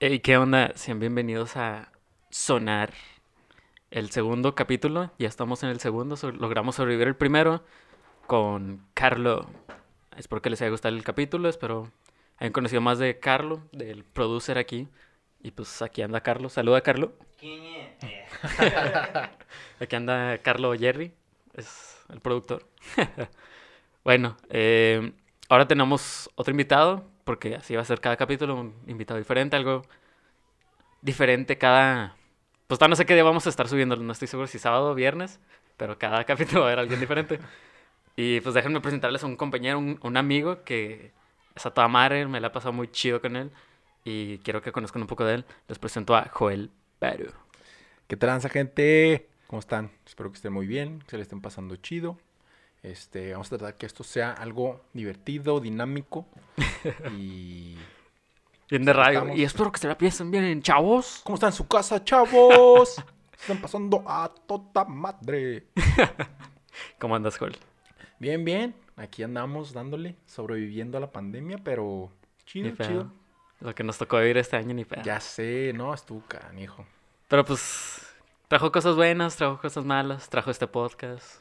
Hey, ¿qué onda? Sean bienvenidos a Sonar, el segundo capítulo. Ya estamos en el segundo, so- logramos sobrevivir el primero con Carlo. Espero que les haya gustado el capítulo, espero hayan conocido más de Carlo, del producer aquí. Y pues aquí anda Carlo. Saluda, Carlo. Aquí anda Carlo Jerry, es el productor. bueno, eh, ahora tenemos otro invitado, porque así va a ser cada capítulo, un invitado diferente, algo diferente cada... Pues no sé qué día vamos a estar subiendo, no estoy seguro si sábado o viernes, pero cada capítulo va a haber alguien diferente. Y pues déjenme presentarles a un compañero, un, amigo que es a toda madre, me la ha pasado muy chido con él y quiero que conozcan un poco de él. Les presento a Joel Peru. ¿Qué tranza, gente? ¿Cómo están? Espero que estén muy bien, que se le estén pasando chido. Este, vamos a tratar que esto sea algo divertido, dinámico y... Bien de radio. Estamos- Y espero que se la piensen bien, chavos. ¿Cómo están en su casa, chavos? Están pasando a toda madre. ¿Cómo andas, Joel? Bien, bien. Aquí andamos dándole, sobreviviendo a la pandemia, pero chido, chido. Lo que nos tocó vivir este año, ni pedo. Ya sé, no, estuvo canijo. Pero pues, trajo cosas buenas, trajo cosas malas, trajo este podcast.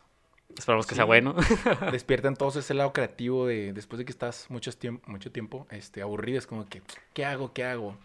Esperamos que sea bueno. Despierta entonces ese lado creativo de después de que estás mucho tiempo, mucho tiempo este, aburrido, es como que, ¿qué hago? ¿Qué hago?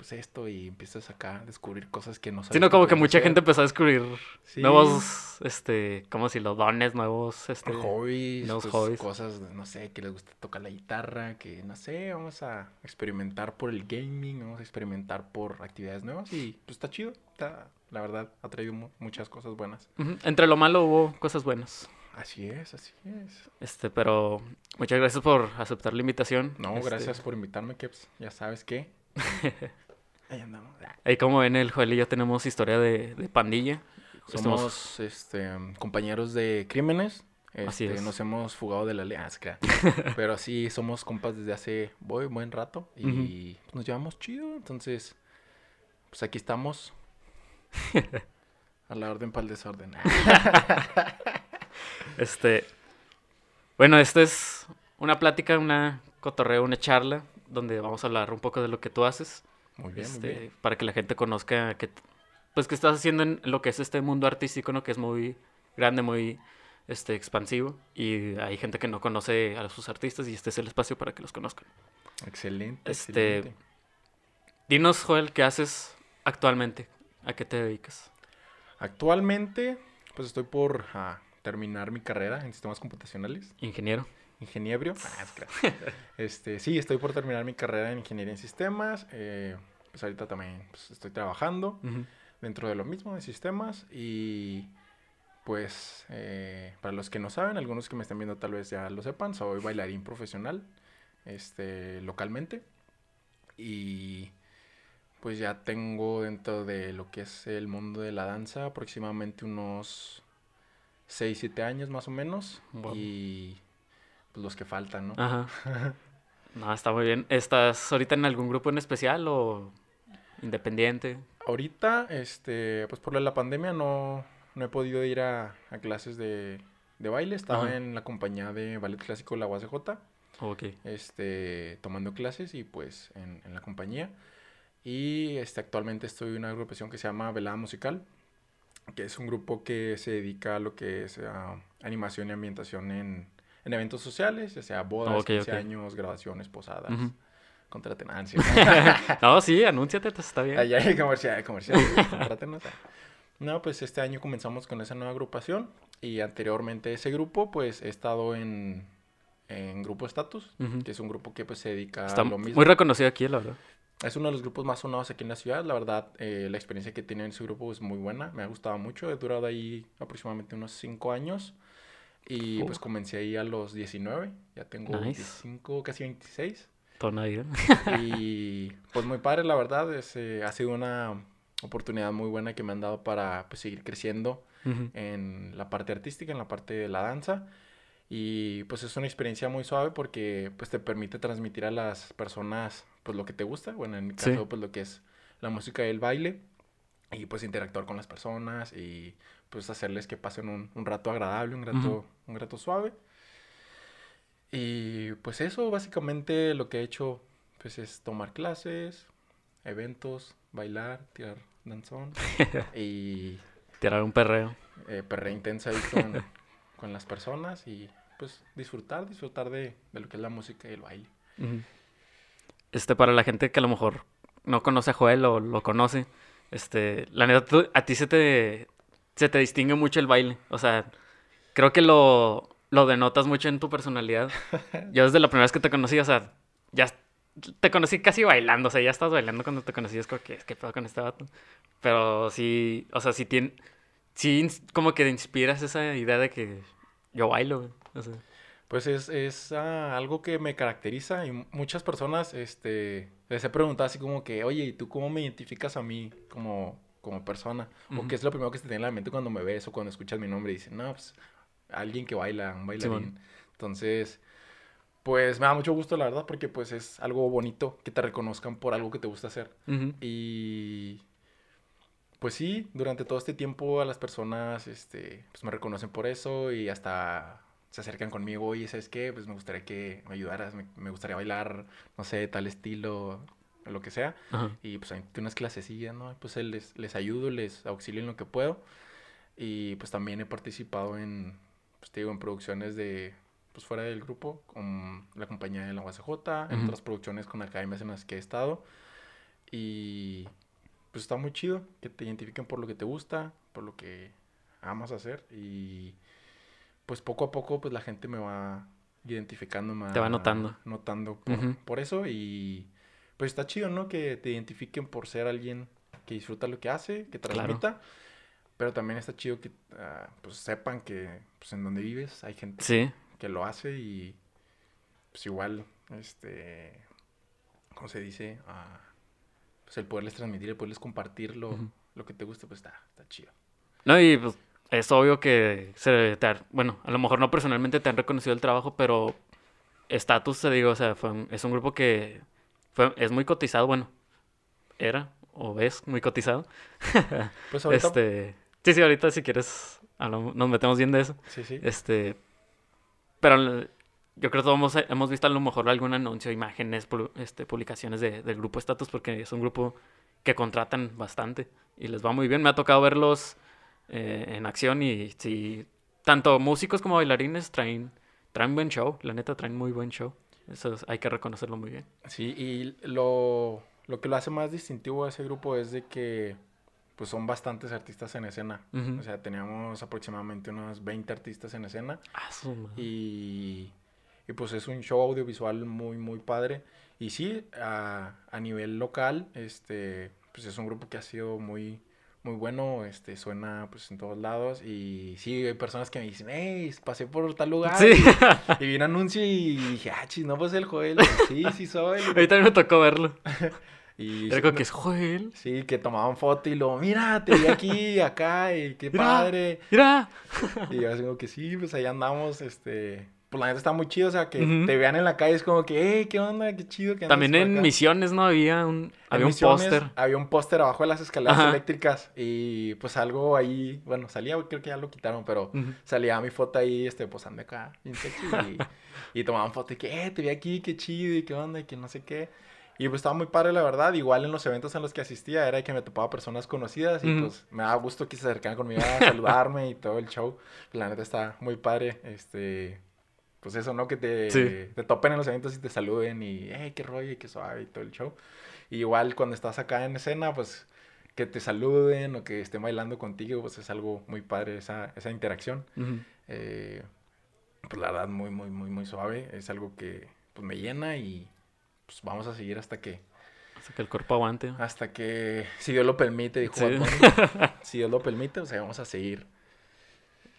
Pues esto y empiezas acá a descubrir cosas que no sabes. Sino como que mucha hacer. gente empezó a descubrir Sí. nuevos, este, como si los dones, nuevos, este... hobbies, nuevos pues, hobbies. cosas, no sé, que les gusta tocar la guitarra, que no sé, vamos a experimentar por el gaming, vamos a experimentar por actividades nuevas y pues está chido, está, la verdad, ha traído mu- muchas cosas buenas. Entre lo malo hubo cosas buenas. Así es, así es. Este, pero muchas gracias por aceptar la invitación. No, Este, gracias por invitarme, Keps, ya sabes qué. Ahí andamos. Ahí como ven, el Joel y yo tenemos historia de, de pandilla. Estamos- Somos este, compañeros de crímenes. Así Este, es. Nos hemos fugado de la crea. Pero sí, somos compas desde hace buen, buen rato. Y pues, nos llevamos chido. Entonces, pues aquí estamos. A la orden para el desorden. Este, bueno, esta es una plática, una cotorreo, una charla donde vamos a hablar un poco de lo que tú haces, Muy bien, este, muy bien. para que la gente conozca que, pues, que estás haciendo en lo que es este mundo artístico, ¿no? Que es muy grande, muy, este, expansivo y hay gente que no conoce a sus artistas y este es el espacio para que los conozcan. Excelente. este, excelente. Dinos, Joel, ¿qué haces actualmente? ¿A qué te dedicas? Actualmente, pues estoy por ah, terminar mi carrera en sistemas computacionales. Ingeniero. Ingeniebrio. Ah, este, sí, estoy por terminar mi carrera en ingeniería en sistemas. eh, pues ahorita también pues, estoy trabajando dentro de lo mismo de sistemas y pues eh, para los que no saben, algunos que me están viendo tal vez ya lo sepan, soy bailarín profesional este, localmente y pues ya tengo dentro de lo que es el mundo de la danza aproximadamente unos 6, 7 años más o menos Wow. y los que faltan, ¿no? Ajá. No, está muy bien. ¿Estás ahorita en algún grupo en especial o independiente? Ahorita, este, pues por la pandemia no, no he podido ir a, a clases de, de baile. Estaba Ajá. en la compañía de ballet clásico de la UACJ, Ok. este, tomando clases y pues en, en la compañía. Y este, actualmente estoy en una agrupación que se llama Velada Musical, que es un grupo que se dedica a lo que es ah, animación y ambientación en, en eventos sociales, ya sea bodas, Ok, 15 ok. años, graduaciones, posadas, Ujú. contratenancias. no, sí, anúnciate, está bien. Allá hay comercial, comercial. contrátenos. No, pues este año comenzamos con esa nueva agrupación y anteriormente ese grupo, pues he estado en, en Grupo Status, Ujú. que es un grupo que pues se dedica Está a lo mismo. muy reconocido aquí, la verdad. Es uno de los grupos más sonados aquí en la ciudad. La verdad, eh, la experiencia que tiene en ese grupo es muy buena. Me ha gustado mucho. He durado ahí aproximadamente unos 5 años. Y Oh. pues comencé ahí a los 19. Ya tengo Nice. 25, casi 26. Toda una vida. Y pues muy padre, la verdad. Es, eh, ha sido una oportunidad muy buena que me han dado para pues, seguir creciendo en la parte artística, en la parte de la danza. Y pues es una experiencia muy suave porque pues te permite transmitir a las personas pues lo que te gusta. Bueno, en mi Sí. caso pues lo que es la música y el baile. Y pues interactuar con las personas y pues hacerles que pasen un, un rato agradable, un rato, Ujú. un rato suave. Y pues eso, básicamente lo que he hecho pues es tomar clases, eventos, bailar, tirar danzón y Tirar un perreo. eh, perrea intensa ahí con, con las personas y pues disfrutar, disfrutar de, de lo que es la música y el baile. Ujú. Este, para la gente que a lo mejor no conoce a Joel o lo conoce, este, la neta, a ti se te, se te distingue mucho el baile. O sea, creo que lo, lo denotas mucho en tu personalidad. Yo desde la primera vez que te conocí, o sea, ya te conocí casi bailando, o sea, ya estás bailando cuando te conocí, es como que, ¿qué pedo con este vato? Pero sí, o sea, sí tiene, sí como que inspiras esa idea de que yo bailo. O sea, Pues es, es ah, algo que me caracteriza y muchas personas este, les he preguntado así como que, oye, ¿y tú cómo me identificas a mí como, como persona? O Ujú. qué es lo primero que se te viene a la mente cuando me ves o cuando escuchas mi nombre y dices, no, pues alguien que baila, un bailarín. Entonces, pues me da mucho gusto la verdad porque pues es algo bonito que te reconozcan por algo que te gusta hacer. Y pues sí, durante todo este tiempo a las personas este, pues me reconocen por eso y hasta se acercan conmigo y ¿sabes qué? Pues me gustaría que me ayudaras, me, me gustaría bailar, no sé, tal estilo, o lo que sea. Ajá. Y pues hay unas clasecillas, ¿no? Pues les, les ayudo, les auxilio en lo que puedo. Y pues también he participado en, pues te digo, en producciones de, pues fuera del grupo, con la compañía de la UACJ, en Ujú. otras producciones con academias en las que he estado. Y pues está muy chido que te identifiquen por lo que te gusta, por lo que amas hacer. Y pues poco a poco pues la gente me va identificando, me Te va notando. Notando por, Ujú. por eso y pues está chido, ¿no? Que te identifiquen por ser alguien que disfruta lo que hace, que Claro. transmita. Pero también está chido que ah, pues sepan que pues en donde vives hay gente Sí, que lo hace y pues igual, este, ¿cómo se dice? Ah, pues el poderles transmitir, el poderles compartir lo, Ujú. lo que te gusta, pues está, está chido. No, y pues es obvio que se te ha- bueno, a lo mejor no personalmente te han reconocido el trabajo, pero estatus, te digo, o sea, fue un- es un grupo que fue, es muy cotizado, bueno, era o es muy cotizado. Pues ahorita, Este, sí, sí, ahorita si quieres nos metemos bien de eso. sí, sí. Este, pero yo creo que todos hemos, visto a lo mejor algún anuncio, imágenes, este, publicaciones de- del grupo Status, porque es un grupo que contratan bastante y les va muy bien. Me ha tocado verlos eh, en acción y sí, tanto músicos como bailarines traen, traen buen show, la neta traen muy buen show. Eso es- hay que reconocerlo muy bien. Sí, y lo, lo que lo hace más distintivo a ese grupo es de que pues son bastantes artistas en escena. O sea, teníamos aproximadamente unos 20 artistas en escena. Y, y, pues es un show audiovisual muy, muy padre. Y sí, a, a nivel local, este, pues es un grupo que ha sido muy, muy bueno, este, suena pues en todos lados. Y sí, hay personas que me dicen, hey, pasé por tal lugar. Sí, Y vi un anuncio y dije, ah, chis, no, pues el Joel. Sí, sí soy. a mí también me tocó verlo. Y sí, no- que es Joel. sí, que tomaban foto y luego, mira, te vi aquí, acá, y qué Mira. padre. Mira. Y yo así como que sí, pues ahí andamos, este... Pues la neta está muy chido, o sea, que te vean en la calle es como que, hey, ¿qué onda? Qué chido que También en acá". Misiones, ¿no? Había un, En había un póster. Había un póster abajo de las escaleras Ajá. eléctricas y pues algo ahí, bueno, salía, creo que ya lo quitaron, pero salía mi foto ahí, este, posando acá, bien sexy, y, y tomaban foto y que, eh, te vi aquí, qué chido, y qué onda, y que no sé qué. Y pues estaba muy padre, la verdad. Igual en los eventos en los que asistía era que me topaba personas conocidas y pues me daba gusto que se acercaran conmigo a saludarme y todo el show. La neta está muy padre. Este, pues eso, ¿no? Que te, Sí. te topen en los eventos y te saluden y, hey, qué rollo y qué suave y todo el show. Y igual cuando estás acá en escena, pues que te saluden o que estén bailando contigo, pues es algo muy padre esa, esa interacción. Ujú. Eh, pues la verdad, muy, muy, muy, muy suave. Es algo que pues, me llena y pues vamos a seguir hasta que, Hasta que el cuerpo aguante. hasta que, si Dios lo permite, dijo Sí. Si Dios lo permite, o sea, vamos a seguir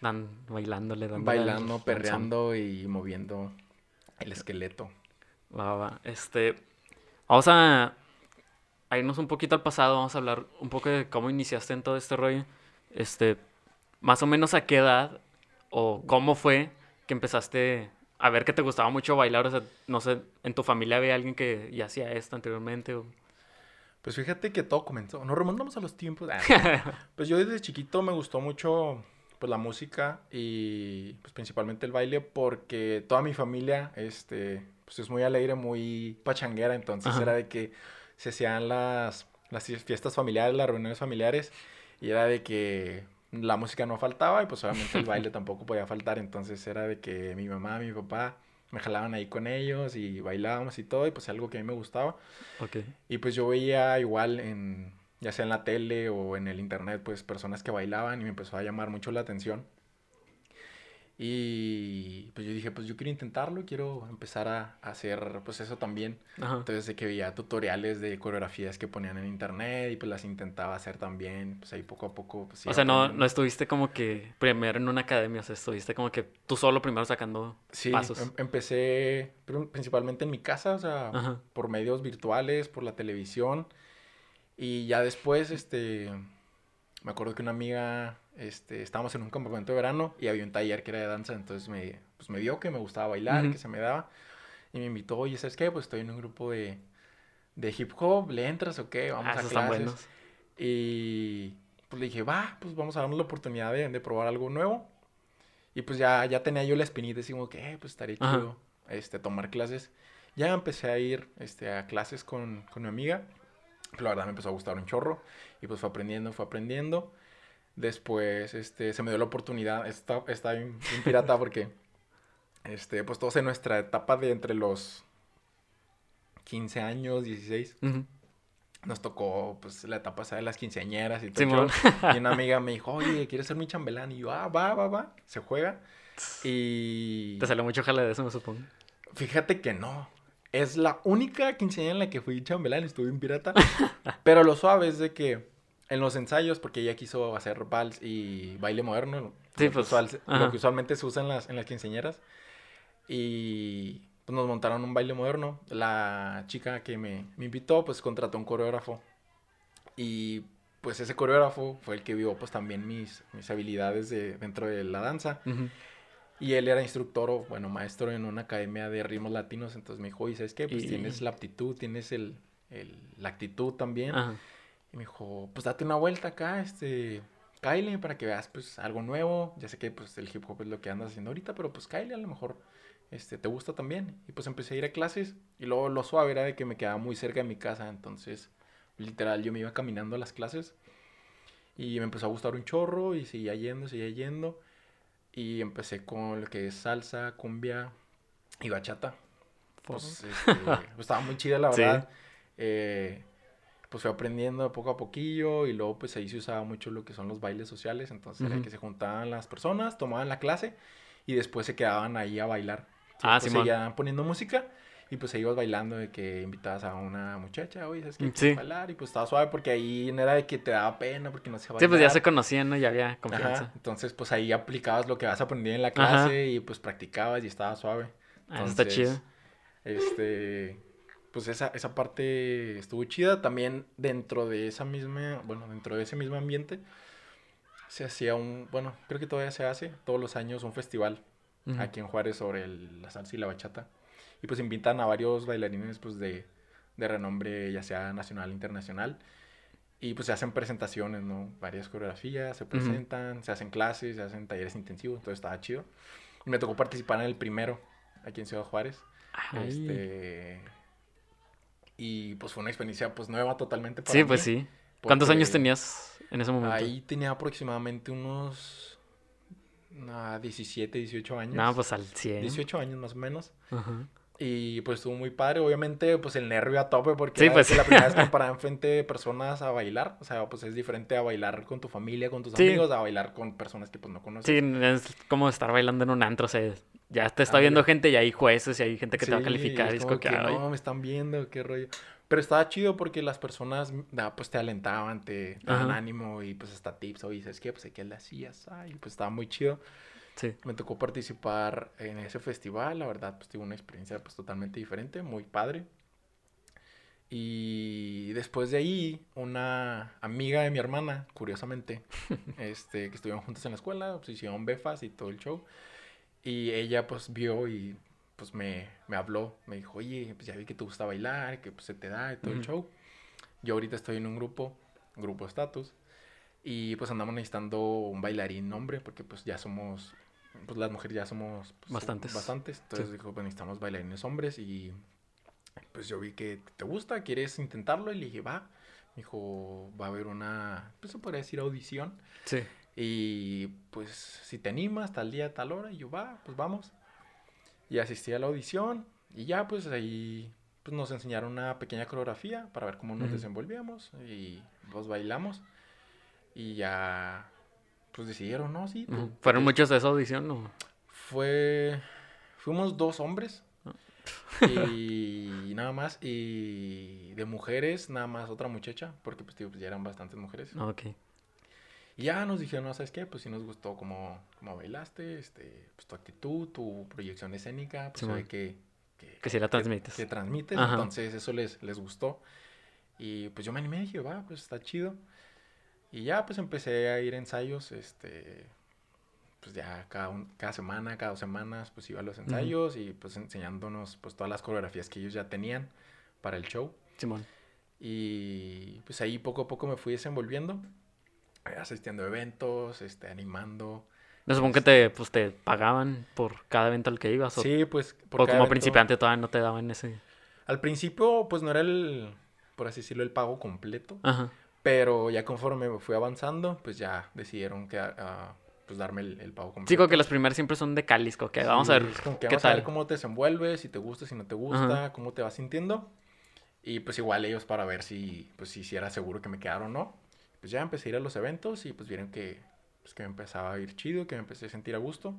Dan, bailándole, al- bailando, son. perreando y moviendo el esqueleto. Va, va. Este, vamos a, a irnos un poquito al pasado. Vamos a hablar un poco de cómo iniciaste en todo este rollo. Este, más o menos a qué edad o cómo fue que empezaste a ver que te gustaba mucho bailar. O sea, no sé, en tu familia había alguien que ya hacía esto anteriormente. o- Pues fíjate que todo comenzó. Nos remontamos a los tiempos. Pues yo desde chiquito me gustó mucho pues la música y pues principalmente el baile porque toda mi familia este pues es muy alegre, muy pachanguera, entonces Ajá. era de que se hacían las, las fiestas familiares, las reuniones familiares, y era de que la música no faltaba y pues obviamente el baile tampoco podía faltar, entonces era de que mi mamá, mi papá me jalaban ahí con ellos y bailábamos y todo, y pues algo que a mí me gustaba. Ok. Y pues yo veía igual en, ya sea en la tele o en el internet, pues personas que bailaban y me empezó a llamar mucho la atención. Y pues yo dije, pues yo quiero intentarlo, quiero empezar a, hacer pues eso también. Ajá. Entonces de que veía tutoriales de coreografías que ponían en internet y pues las intentaba hacer también, pues ahí poco a poco. Pues, O sea, no, no estuviste como que primero en una academia, o sea, estuviste como que tú solo primero sacando Sí, pasos. em- empecé pr- principalmente en mi casa, o sea, Ajá. por medios virtuales, por la televisión. Y ya después, este, me acuerdo que una amiga, este, estábamos en un campamento de verano y había un taller que era de danza, entonces me, pues me vio que me gustaba bailar, Ujú. que se me daba. Y me invitó, oye, ¿sabes qué? Pues estoy en un grupo de, de hip hop, ¿le entras o qué? Vamos Ah, a clases. Y pues le dije, va, pues vamos a darnos la oportunidad de, de probar algo nuevo. Y pues ya, ya tenía yo la espinita, así como que, eh, pues estaría Ajá. chido este, tomar clases. Ya empecé a ir este, a clases con, con mi amiga. La verdad me empezó a gustar un chorro. Y pues fue aprendiendo, fue aprendiendo. Después este, se me dio la oportunidad. Está, está bien, bien pirata porque este, pues todos en nuestra etapa de entre los 15 años, 16 Ujú. nos tocó pues la etapa esa de las quinceañeras y todo. Y una amiga me dijo, oye, ¿quieres ser mi chambelán? Y yo, ah, va, va, va. Se juega. Y Te salió mucho jale de eso, me supongo. fíjate que no. Es la única quinceañera en la que fui chambelán, estuve en pirata. Pero lo suave es de que en los ensayos, porque ella quiso hacer vals y baile moderno, Sí, lo, que pues, usual- ajá. lo que usualmente se usa en las, en las quinceañeras. Y pues nos montaron un baile moderno. La chica que me, me invitó, pues contrató un coreógrafo. Y pues ese coreógrafo fue el que vio pues también mis, mis habilidades de, dentro de la danza. Ujú. Y él era instructor o, bueno, maestro en una academia de ritmos latinos. Entonces me dijo, oye, ¿sabes qué? Pues Y- tienes la aptitud, tienes el, el- la actitud también. Ajá. Y me dijo, pues date una vuelta acá, este, cáile para que veas pues algo nuevo. Ya sé que pues el hip hop es lo que andas haciendo ahorita, pero pues cáile a lo mejor este, te gusta también. Y pues empecé a ir a clases y luego lo suave era de que me quedaba muy cerca de mi casa, entonces literal yo me iba caminando a las clases y me empezó a gustar un chorro y seguía yendo, seguía yendo. Y empecé con lo que es salsa, cumbia y bachata. Pues, este, pues, estaba muy chida la Sí. verdad. Eh, pues fui aprendiendo poco a poquillo y luego pues ahí se usaba mucho lo que son los bailes sociales. Entonces era Ujú. que se juntaban las personas, tomaban la clase y después se quedaban ahí a bailar. Ah, pues Simón. seguían poniendo música y pues ahí ibas bailando de que invitabas a una muchacha, oye, ¿sabes qué? Mm, ¿Quieres sí. bailar? Y pues estaba suave porque ahí no era de que te daba pena porque no se Sí, pues ya bailar. se conocían, ¿no? Ya había Ajá, confianza. entonces pues ahí aplicabas lo que vas a aprender en la Ajá. clase y pues practicabas y estaba suave. Ah, eso está Entonces, chido. Este, pues esa, esa parte estuvo chida. También dentro de esa misma, bueno, dentro de ese mismo ambiente, se hacía un, bueno, creo que todavía se hace todos los años un festival Ujú. aquí en Juárez sobre el- la salsa y la bachata. Y pues invitan a varios bailarines pues de, de renombre, ya sea nacional internacional. Y pues se hacen presentaciones, ¿no? Varias coreografías, se presentan, se hacen clases, se hacen talleres intensivos, entonces estaba chido. Y me tocó participar en el primero, aquí en Ciudad Juárez. Ay. Este... Y pues fue una experiencia pues nueva totalmente para Sí, pues sí. ¿Cuántos años tenías en ese momento? Ahí tenía aproximadamente unos ah, 17, 18 años. No, pues al 100. 18 años más o menos. Ajá. Y pues estuvo muy padre, obviamente, pues el nervio a tope, porque Sí, pues. la primera vez que paraba enfrente de personas a bailar. O sea, pues es diferente a bailar con tu familia, con tus Sí. amigos, a bailar con personas que pues no conoces. Sí, es como estar bailando en un antro, o sea, ya te está viendo gente y hay jueces y hay gente que te va a calificar y es como que, no, me están viendo, qué rollo. Pero estaba chido porque las personas pues te alentaban, te daban Ajá. ánimo y pues hasta tips, oye, ¿sabes qué? Pues aquí le hacías, ay, pues estaba muy chido. Sí. Me tocó participar en ese festival, la verdad, pues tuve una experiencia pues totalmente diferente, muy padre. Y después de ahí, una amiga de mi hermana, curiosamente, este, que estuvieron juntas en la escuela, pues hicieron befas y todo el show. Y ella pues vio y pues me, me habló, me dijo, oye, pues ya vi que te gusta bailar, que pues se te da y todo el Ujú. show. Yo ahorita estoy en un grupo, grupo estatus, y pues andamos necesitando un bailarín hombre, porque pues ya somos, pues las mujeres ya somos pues, Bastantes. bastantes. Entonces Sí. dijo, pues necesitamos bailarines hombres y pues yo vi que te gusta, quieres intentarlo y le dije, va. Me dijo, va a haber una, pues se podría decir audición. Sí. Y pues si te animas tal día, tal hora, y yo, va, pues vamos. Y asistí a la audición y ya pues ahí pues nos enseñaron una pequeña coreografía para ver cómo nos desenvolvíamos y pues bailamos. Y ya pues decidieron, ¿no? Sí. ¿Fueron muchos de esa audición o...? Fue... Fuimos dos hombres. Ah. Y nada más. Y de mujeres, nada más otra muchacha. Porque pues, digo, pues ya eran bastantes mujeres. No, ok. Y ya nos dijeron, no, ¿sabes qué? Pues sí nos gustó cómo, cómo bailaste, este, pues tu actitud, tu proyección escénica, pues ve que, que, Que sí la transmites. que transmites, Ajá. entonces eso les, les gustó. Y pues yo me animé y dije, va, pues está chido. Y ya pues empecé a ir a ensayos, este, pues ya cada, un- cada semana, cada dos semanas, pues iba a los ensayos y pues enseñándonos pues todas las coreografías que ellos ya tenían para el show. Simón. Y pues ahí poco a poco me fui desenvolviendo, eh, asistiendo a eventos, este, animando. Me supongo que te, pues, te pagaban por cada evento al que ibas. O, Sí, pues por o como evento- principiante todavía no te daban ese... Al principio pues no era el, por así decirlo, el pago completo. Ajá. Pero ya conforme me fui avanzando, pues ya decidieron que, ah, pues darme el, el pago completo. Sí, como que las primeras siempre son de Cáliz, que vamos a Sí, ver como que qué vamos a ver tal. cómo te desenvuelves, si te gusta, si no te gusta, cómo te vas sintiendo. Y pues igual ellos para ver si, pues si, si era seguro que me quedaron o no. Pues ya empecé a ir a los eventos y pues vieron que, pues, que me empezaba a ir chido, que me empecé a sentir a gusto.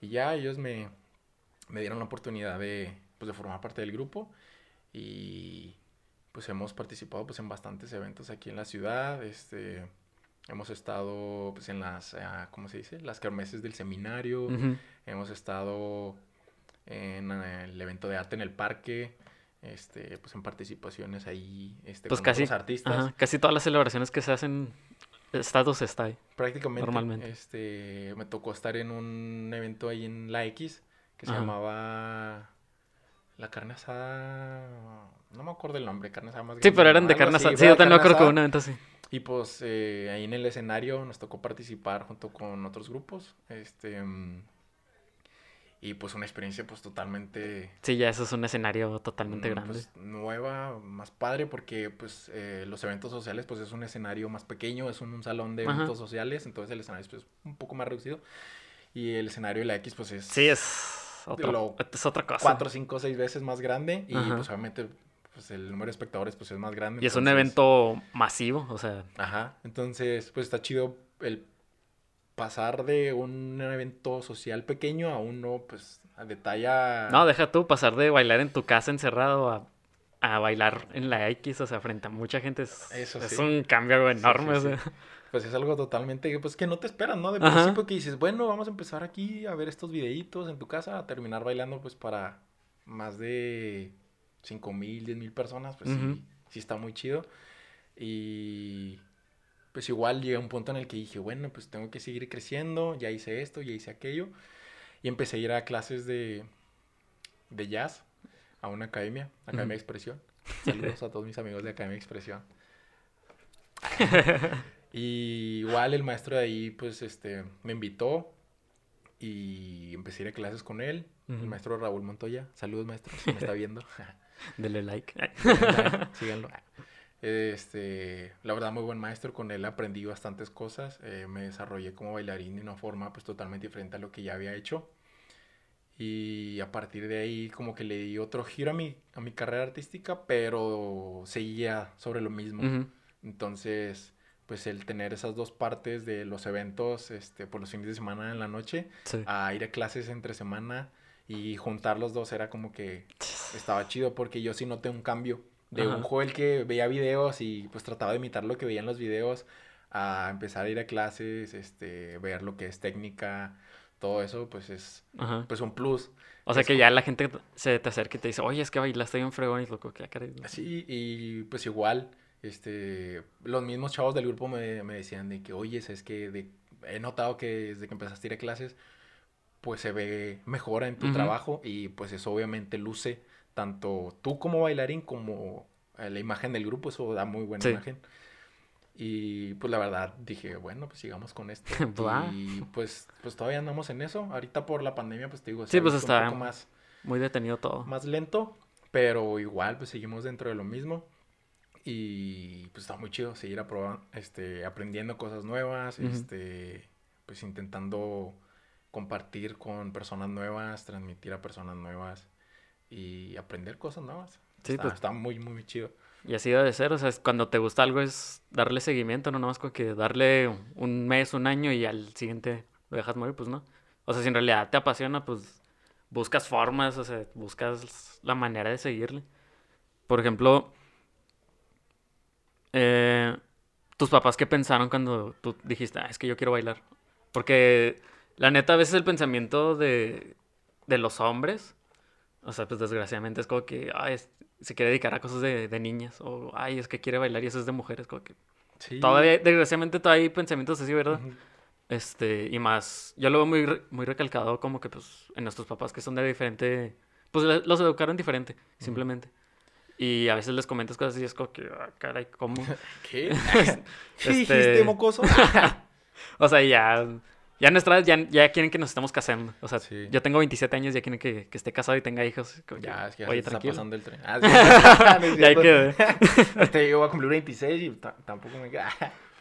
Y ya ellos me, me dieron la oportunidad de, pues, de formar parte del grupo. Y pues hemos participado pues en bastantes eventos aquí en la ciudad. Este, hemos estado pues en las, ah, ¿cómo se dice? Las kermeses del seminario. Hemos estado en eh, el evento de arte en el parque, este, pues en participaciones ahí, este, Pues con casi, otros artistas. ajá, casi todas las celebraciones que se hacen, Status está ahí. Prácticamente, Normalmente. este, me tocó estar en un evento ahí en la X que se Ajá. llamaba la carne asada, no me acuerdo el nombre, carne asada más Sí, grande, pero eran de carne asada. Sí, yo también me acuerdo que asada. un evento así. Y pues eh, ahí en el escenario nos tocó participar junto con otros grupos, este, y pues una experiencia pues totalmente Sí, ya eso es un escenario totalmente mm, grande. pues, nueva, más padre, porque pues eh, los eventos sociales pues es un escenario más pequeño, es un, un salón de Ajá. eventos sociales, entonces el escenario es pues, un poco más reducido. Y el escenario de la X pues es Sí, es, otro- lo- es otra cosa. cuatro, cinco, seis veces más grande y Ajá. pues obviamente pues el número de espectadores pues es más grande. Y es un evento masivo, o sea, Ajá, entonces pues está chido el pasar de un evento social pequeño a uno pues a detalle no, deja tú pasar de bailar en tu casa encerrado a, a bailar en la X, o sea, frente a mucha gente. Es, Eso es sí. un cambio Sí, sí, enorme, o sea. Pues es algo totalmente, pues que no te esperan, ¿no? De Ajá. principio que dices, bueno, vamos a empezar aquí a ver estos videitos en tu casa, a terminar bailando pues para más de 5 mil, 10 mil personas, pues sí, sí está muy chido. Y pues igual llegué a un punto en el que dije, bueno, pues tengo que seguir creciendo, ya hice esto, ya hice aquello. Y empecé a ir a clases de, de jazz, a una academia, Academia de Expresión. Saludos a todos mis amigos de Academia de Expresión. Y igual el maestro de ahí, pues, este, me invitó y empecé a ir a clases con él. El maestro Raúl Montoya. Saludos, maestro, si me está viendo. Dele like. Síganlo. Este, la verdad, muy buen maestro. Con él aprendí bastantes cosas. eh, me desarrollé como bailarín de una forma, pues, totalmente diferente a lo que ya había hecho. Y a partir de ahí, como que le di otro giro a mi, a mi carrera artística, pero seguía sobre lo mismo. Entonces, pues el tener esas dos partes de los eventos, este, por los fines de semana en la noche, Sí. a ir a clases entre semana y juntar los dos era como que estaba chido porque yo sí noté un cambio de Ajá. un joven que veía videos y pues trataba de imitar lo que veía en los videos a empezar a ir a clases, este, ver lo que es técnica, todo eso pues es Ajá. pues un plus. O sea es que como- ya la gente se te acerca y te dice, oye, es que bailaste bien fregón y loco, que caray. Sí, y pues igual, este, los mismos chavos del grupo me, me decían de que, oye, es que de- he notado que desde que empezaste a ir a clases, pues se ve mejora en tu Ujú. trabajo y pues eso obviamente luce tanto tú como bailarín como la imagen del grupo, eso da muy buena Sí. imagen. Y pues la verdad dije, bueno, pues sigamos con esto. Y pues, pues todavía andamos en eso. Ahorita por la pandemia, pues te digo, Sí, pues visto un está- poco más, Muy detenido todo. más lento, Pero igual, pues seguimos dentro de lo mismo. Y pues está muy chido seguir aprobando, este, aprendiendo cosas nuevas, este, pues intentando compartir con personas nuevas, transmitir a personas nuevas y aprender cosas nuevas. Sí, está, pues- está muy, muy chido. Y así debe ser, o sea, es cuando te gusta algo es darle seguimiento, no nomás con que darle un mes, un año y al siguiente lo dejas morir, pues no. O sea, si en realidad te apasiona, pues buscas formas, o sea, buscas la manera de seguirle. Por ejemplo, eh, tus papás, ¿qué pensaron cuando tú dijiste, ah, es que yo quiero bailar? Porque la neta, a veces el pensamiento de, de los hombres, o sea, pues desgraciadamente es como que, ay, es- se quiere dedicar a cosas de, de niñas, o ay, es que quiere bailar y eso es de mujeres, como que Sí. todavía, desgraciadamente todavía hay pensamientos así, ¿verdad? Este, y más, yo lo veo muy, re- muy recalcado como que pues en nuestros papás que son de diferente, pues los educaron diferente, simplemente. Y a veces les comentas cosas y es como que, ah, caray, ¿cómo? ¿Qué? ¿Qué Este- dijiste, mocoso? O sea, ya, ya nuestra ya, ya quieren que nos estamos casando. O sea, Sí. yo tengo 27 años, ya quieren que, que esté casado y tenga hijos. Como que, ya, es que ya Oye, se está pasando el tren. Ah, sí. Ya hay cierto. Este, yo voy a cumplir 26 y ta- tampoco me...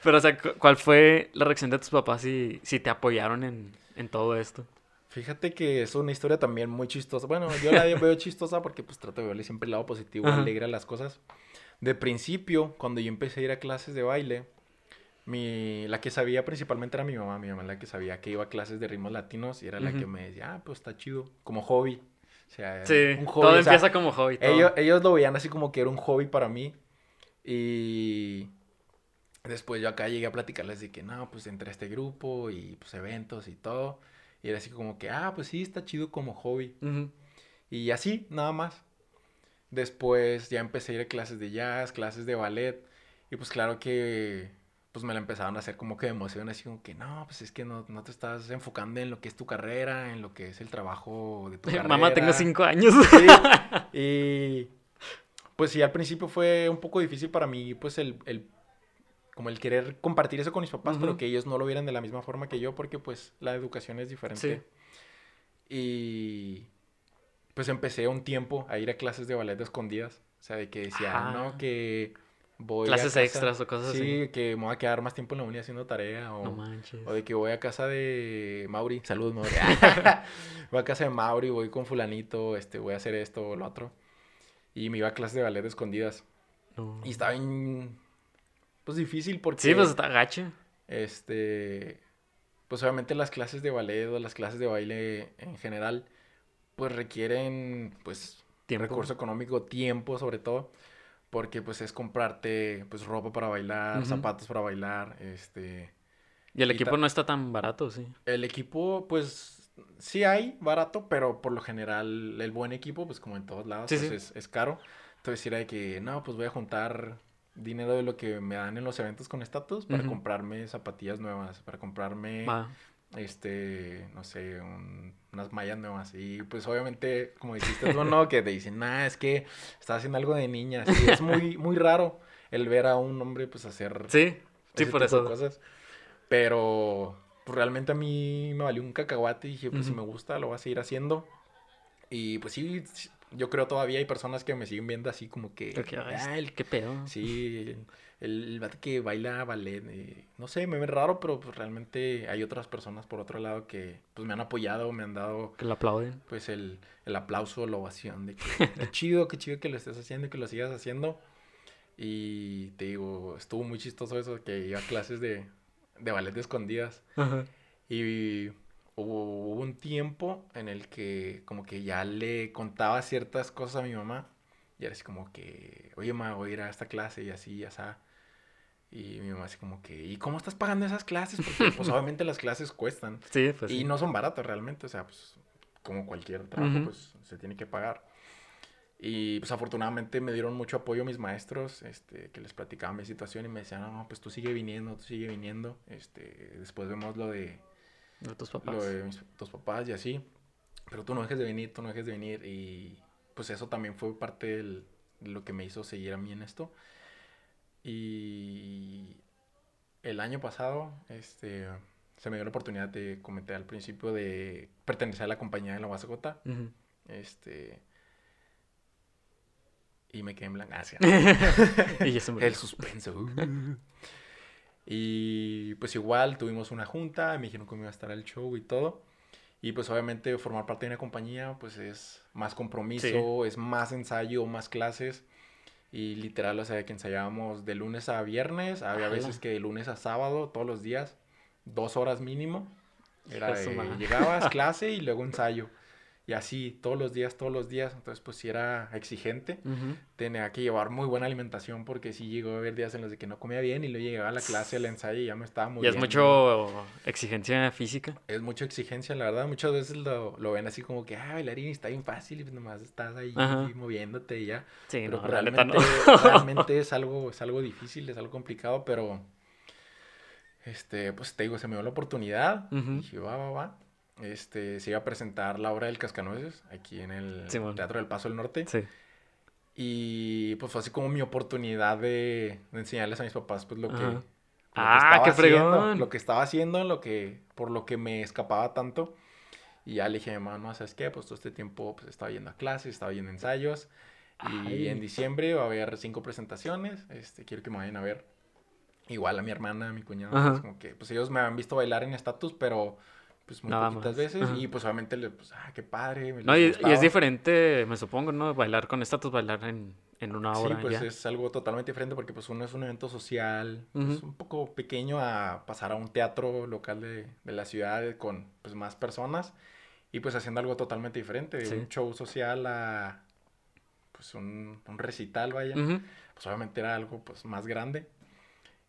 Pero, o sea, cu- ¿cuál fue la reacción de tus papás si, si te apoyaron en, en todo esto? Fíjate que es una historia también muy chistosa. Bueno, yo la veo chistosa porque pues trato de verle siempre el lado positivo, Ajá. alegre a las cosas. De principio, cuando yo empecé a ir a clases de baile, mi, la que sabía principalmente era mi mamá. Mi mamá es la que sabía que iba a clases de ritmos latinos y era la Ujú. que me decía, ah, pues está chido, como hobby. O sea, Sí, un hobby. todo o sea, empieza como hobby. todo. ellos, ellos lo veían así como que era un hobby para mí. Y después yo acá llegué a platicarles de que no, pues entré a este grupo y pues eventos y todo. Y era así como que, ah, pues sí, está chido como hobby. Y así, nada más. Después ya empecé a ir a clases de jazz, clases de ballet. Y pues claro que pues me la empezaron a hacer como que de emoción, así como que no, pues es que no, no te estás enfocando en lo que es tu carrera, en lo que es el trabajo de tu carrera. Mamá, tengo cinco años. Sí, y pues sí, al principio fue un poco difícil para mí, pues el, el- como el querer compartir eso con mis papás, pero que ellos no lo vieran de la misma forma que yo, porque pues la educación es diferente. Y pues empecé un tiempo a ir a clases de ballet de escondidas, o sea, de que decía, Ah. no, que voy a Clases casa- extras o cosas sí, así. que me voy a quedar más tiempo en la uni haciendo tarea o... No manches. O de que voy a casa de Mauri. Saludos, Mauri. voy a casa de Mauri, voy con fulanito, este, voy a hacer esto o lo otro. Y me iba a clases de ballet de escondidas. No. Y estaba bien, pues difícil porque... Sí, pues está gacho. Este, pues obviamente las clases de ballet o las clases de baile en general, pues requieren, pues, Tiempo. recurso económico, tiempo sobre todo. Porque pues es comprarte, pues, ropa para bailar, zapatos para bailar, este... Y el y equipo no está tan barato, sí. El equipo, pues, sí hay barato, pero por lo general el buen equipo, pues como en todos lados, Sí, pues sí. Es, es caro. Entonces era de que, no, pues voy a juntar dinero de lo que me dan en los eventos con estatus para comprarme zapatillas nuevas, para comprarme, este, no sé, un- unas mallas nuevas. Y pues obviamente, como dijiste tú, no, que te dicen, nah, es que estás haciendo algo de niñas. Y es muy, muy raro el ver a un hombre, pues, hacer Sí, sí, por eso. cosas. Pero pues, realmente a mí me valió un cacahuate y dije, pues si me gusta, lo voy a seguir haciendo. Y pues sí, yo creo todavía hay personas que me siguen viendo así como que, "Ah, el, qué pedo. sí, el, el que baila ballet, eh, no sé, me ve raro, pero pues realmente hay otras personas por otro lado que pues me han apoyado, me han dado Que lo aplauden. pues el, el aplauso, la ovación de que qué chido, qué chido que lo estés haciendo y que lo sigas haciendo. Y te digo, estuvo muy chistoso eso, que iba a clases de, de ballet de escondidas. Ajá. Y hubo, hubo un tiempo en el que como que ya le contaba ciertas cosas a mi mamá. Y era así como que, oye, ma, voy a ir a esta clase y así, y así. Y mi mamá así como que, ¿y cómo estás pagando esas clases? Porque pues obviamente las clases cuestan. Sí, pues Y sí. no son baratas realmente, o sea, pues como cualquier trabajo, Ujú. pues se tiene que pagar. Y pues afortunadamente me dieron mucho apoyo mis maestros, este, que les platicaba mi situación y me decían, no, pues tú sigue viniendo, tú sigue viniendo, este, después vemos lo de, De tus papás. lo de mis- tus papás y así, pero tú no dejes de venir, tú no dejes de venir y pues eso también fue parte del- de lo que me hizo seguir a mí en esto. Y el año pasado, este, se me dio la oportunidad de comentar al principio de pertenecer a la compañía de la Guasacota. Ujú. Este, Y me quedé en blanco. Ah, sí. y ya se murió. El suspenso. Y pues igual tuvimos una junta, me dijeron cómo iba a estar el show y todo. Y pues obviamente formar parte de una compañía pues es más compromiso, es más ensayo, más clases. Y literal, o sea, que ensayábamos de lunes a viernes, había veces que de lunes a sábado, todos los días, dos horas mínimo. Era de llegabas, clase y luego ensayo. Y así, todos los días, todos los días. Entonces, pues sí era exigente Ujú. tenía que llevar muy buena alimentación porque sí llegó a haber días en los de que no comía bien y luego llegaba a la clase, al ensayo y ya me estaba Y muriendo. es mucho exigencia física. Es mucha exigencia, la verdad. Muchas veces lo, lo ven así como que, ah, bailarín está bien fácil y pues nomás estás ahí Ajá. moviéndote y ya. Sí, Pero no, pues realmente, no. realmente es algo, es algo difícil, es algo complicado, pero este, pues te digo, se me dio la oportunidad. Y dije, va, va, va. Este, se iba a presentar la obra del Cascanueces aquí en el Simón. Teatro del Paso del Norte. Sí. Y pues fue así como mi oportunidad de, de enseñarles a mis papás pues lo que, lo que Ah, estaba qué haciendo, fregón. lo que estaba haciendo, lo que, por lo que me escapaba tanto. Y ya le dije a mi mamá, no, ¿sabes qué? Pues todo este tiempo pues estaba yendo a clases, estaba yendo a ensayos. Y en diciembre va a haber cinco presentaciones. Este, quiero que me vayan a ver. Igual a mi hermana, a mi cuñado, pues, como que, pues ellos me han visto bailar en estatus, pero pues muy Nada poquitas más. veces. Ajá. Y pues obviamente, le, pues, ah, qué padre. me No, y, y es diferente, me supongo, ¿no? Bailar con estatus, bailar en, en una Sí, hora pues ya. es algo totalmente diferente porque pues uno es un evento social, pues, Ujú. un poco pequeño a pasar a un teatro local de, de la ciudad con pues más personas y pues haciendo algo totalmente diferente, de Sí. un show social a pues un, un recital, vaya. Ujú. Pues obviamente era algo pues más grande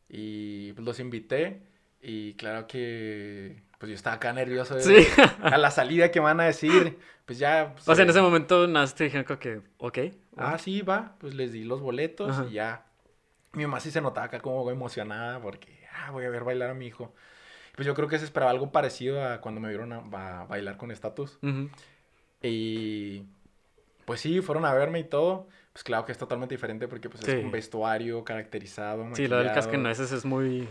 y pues los invité y claro que pues yo estaba acá nervioso de Sí. a la salida que van a decir, pues ya... pues, O sea, en eh, ese momento nada más te dijeron que, ok. Ah, sí, va. Pues les di los boletos Ajá. y ya. Mi mamá sí se notaba acá como emocionada porque, ah, voy a ver bailar a mi hijo. Pues yo creo que se esperaba algo parecido a cuando me vieron a, a bailar con estatus. Y pues sí, fueron a verme y todo. Pues claro que es totalmente diferente porque pues Sí. es un vestuario caracterizado, Sí, lo del maquillado. cascanueces es muy...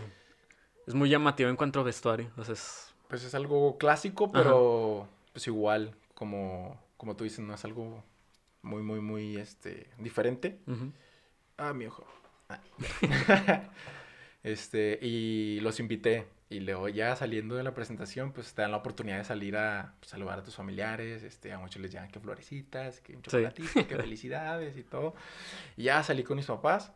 Es muy llamativo en cuanto a vestuario. O sea, es... Pues es algo clásico, pero pues igual, como, como tú dices, no es algo muy, muy, muy, este, diferente. ujú. Ah, mi ojo. Ah. este, y los invité. Y luego ya saliendo de la presentación, pues te dan la oportunidad de salir a pues, saludar a tus familiares. Este, a muchos les llegan que florecitas, que un Sí. chocolatito, que felicidades y todo. Y ya salí con mis papás.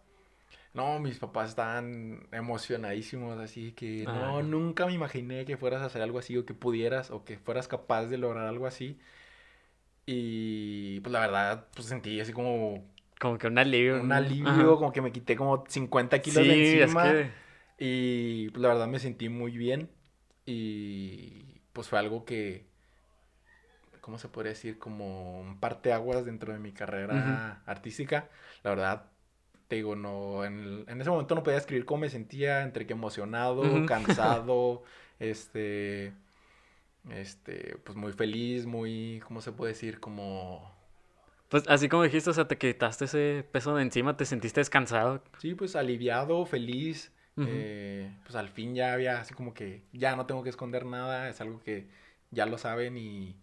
No, mis papás estaban emocionadísimos, así que no, Ah. nunca me imaginé que fueras a hacer algo así o que pudieras o que fueras capaz de lograr algo así. Y pues la verdad, pues sentí así como Como que un alivio. un ¿no? alivio, Ajá. como que me quité como 50 kilos de Sí, es encima. que... Y pues, la verdad me sentí muy bien. Y pues fue algo que, ¿cómo se podría decir? Como un parteaguas dentro de mi carrera artística. La verdad, te digo, no, en, el- en ese momento no podía escribir cómo me sentía, entre que emocionado, cansado, este, este, pues muy feliz, muy, ¿cómo se puede decir? Como... Pues así como dijiste, o sea, te quitaste ese peso de encima, te sentiste descansado. Sí, pues aliviado, feliz. Eh, pues al fin ya había así como que ya no tengo que esconder nada, es algo que ya lo saben y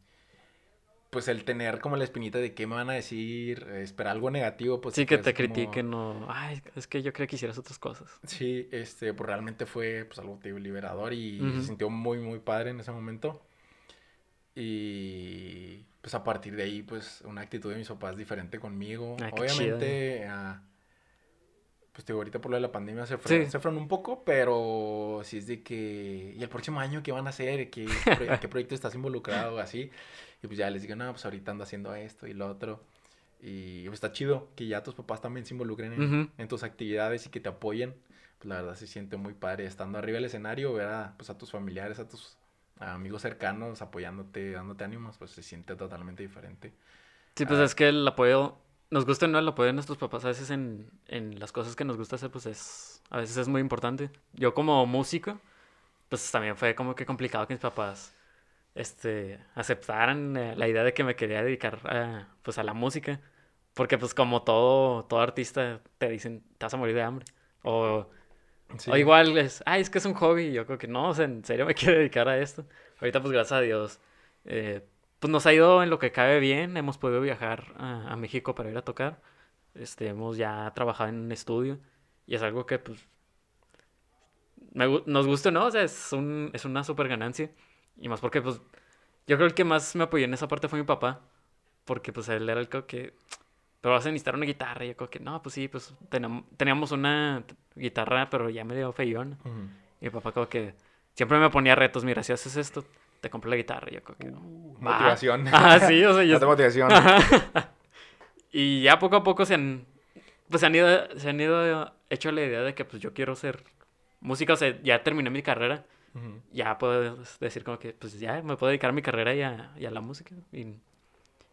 pues el tener como la espinita de qué me van a decir, eh, esperar algo negativo, pues sí, que te como- critiquen, no. Ay, es que yo creía que hicieras otras cosas. Sí, este, pues realmente fue pues algo liberador y se sintió muy, muy padre en ese momento. Y pues a partir de ahí, pues una actitud de mis papás diferente conmigo. Ah, Obviamente, ah, pues te digo, ahorita por lo de la pandemia se, fre- Sí. se frenó un poco, pero sí es de que, ¿y el próximo año qué van a hacer? ¿Qué, qué proyecto estás involucrado? Así. Y pues ya les digo, no, pues ahorita ando haciendo esto y lo otro. Y pues está chido que ya tus papás también se involucren en, Ujú. en tus actividades y que te apoyen. Pues la verdad se siente muy padre estando arriba del escenario, ver a, pues, a tus familiares, a tus amigos cercanos apoyándote, dándote ánimos, pues se siente totalmente diferente. Sí, pues Ah. es que el apoyo, nos gusta o no el apoyo de nuestros papás a veces en, en las cosas que nos gusta hacer, pues es, a veces es muy importante. Yo como músico, pues también fue como que complicado que mis papás, este, aceptaran eh, la idea de que me quería dedicar a, pues a la música. Porque pues como todo, todo artista te dicen, te vas a morir de hambre. O, Sí. o igual es, ay, es que es un hobby. Y yo creo que no, o sea, en serio me quiero dedicar a esto. Ahorita pues gracias a Dios, eh, pues nos ha ido en lo que cabe bien. Hemos podido viajar a, a México para ir a tocar. este, hemos ya trabajado en un estudio y es algo que, pues, me nos gusta no, o sea, es, un, es una super ganancia. Y más porque, pues, yo creo que el que más me apoyó en esa parte fue mi papá, porque, pues, él era el que, pero vas a necesitar una guitarra, y yo como que, no, pues sí, pues, teníamos una guitarra, pero ya medio feyona. Ujú. Y mi papá como que siempre me ponía retos, mira, si haces esto, te compro la guitarra. Y yo como que, Uh, Va. motivación. Ah, sí, o sea, yo... Motivación. y ya poco a poco se han, pues se han ido, se han ido hecho la idea de que pues yo quiero ser música, o sea, ya terminé mi carrera, Ujú. ya puedo decir como que pues ya me puedo dedicar a mi carrera y a, y a la música. Y,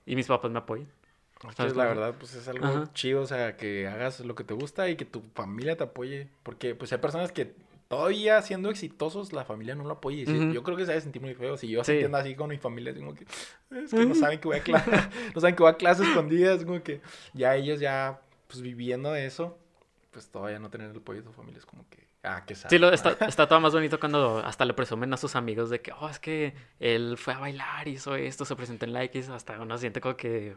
y mis papás me apoyan. Es que ¿Sabes la verdad, pues es algo Ajá. chido, o sea, que hagas lo que te gusta y que tu familia te apoye. Porque, pues, hay personas que todavía siendo exitosos, la familia no lo apoya. Sí, Ujú. Yo creo que se debe sentir muy feo. Si yo Sí. sintiendo así con mi familia, es como que, es que no saben que voy a clase, no saben que voy a clases escondidas, como que ya ellos ya, pues, viviendo de eso, pues, todavía no tener el apoyo de tu familia es como que, ah, qué sad. Sí, lo, está, está todo más bonito cuando hasta le presumen a sus amigos de que, oh, es que él fue a bailar, hizo esto, se presentó en la X, hasta uno se siente como que,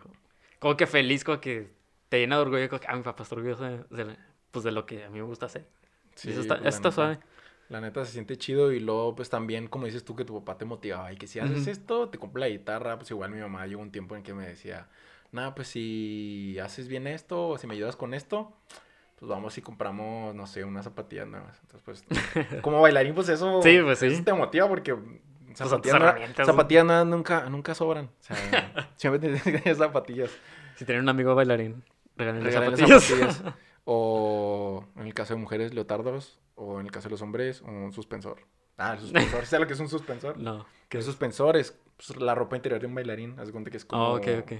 como que feliz, como que te llena de orgullo, como que, ah, mi papá está orgulloso de, de- pues, de lo que a mí me gusta hacer. Sí, eso está, pues, eso está neta. suave. La neta se siente chido y luego pues también como dices tú que tu papá te motivaba y que si haces Ujú. esto te compra la guitarra, pues igual mi mamá llegó un tiempo en que me decía, nada, pues si haces bien esto o si me ayudas con esto, pues vamos y compramos, no sé, unas zapatillas nuevas. Entonces pues como bailarín pues eso, Sí, pues, sí. eso te motiva porque tus zapatillas, nuevas- herramientas, zapatillas nuevas nunca, nunca sobran. O sea, siempre tienes zapatillas. Si tienen un amigo bailarín, regálenle zapatillas. zapatillas. O en el caso de mujeres, leotardos. O en el caso de los hombres, un suspensor. Ah, el suspensor. ¿Sabes lo que es un suspensor? no. Que el suspensor es pues, la ropa interior de un bailarín. Haz cuenta que es como. Oh, ok, ok.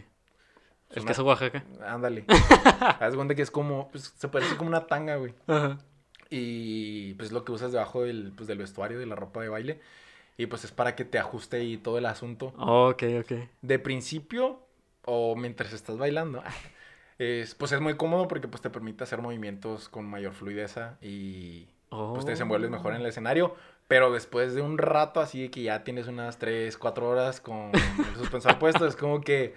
Pues, El una- queso Oaxaca. Ándale. Haz cuenta que es como. Pues se parece como una tanga, güey. Ajá. Y pues lo que usas debajo del, pues, del vestuario, de la ropa de baile. Y pues es para que te ajuste y todo el asunto. Oh, ok, ok. de principio o mientras estás bailando, es, pues es muy cómodo porque pues te permite hacer movimientos con mayor fluidez y Oh. pues te desenvuelves mejor en el escenario. Pero después de un rato así de que ya tienes unas 3, 4 horas con el suspensor puesto, es como que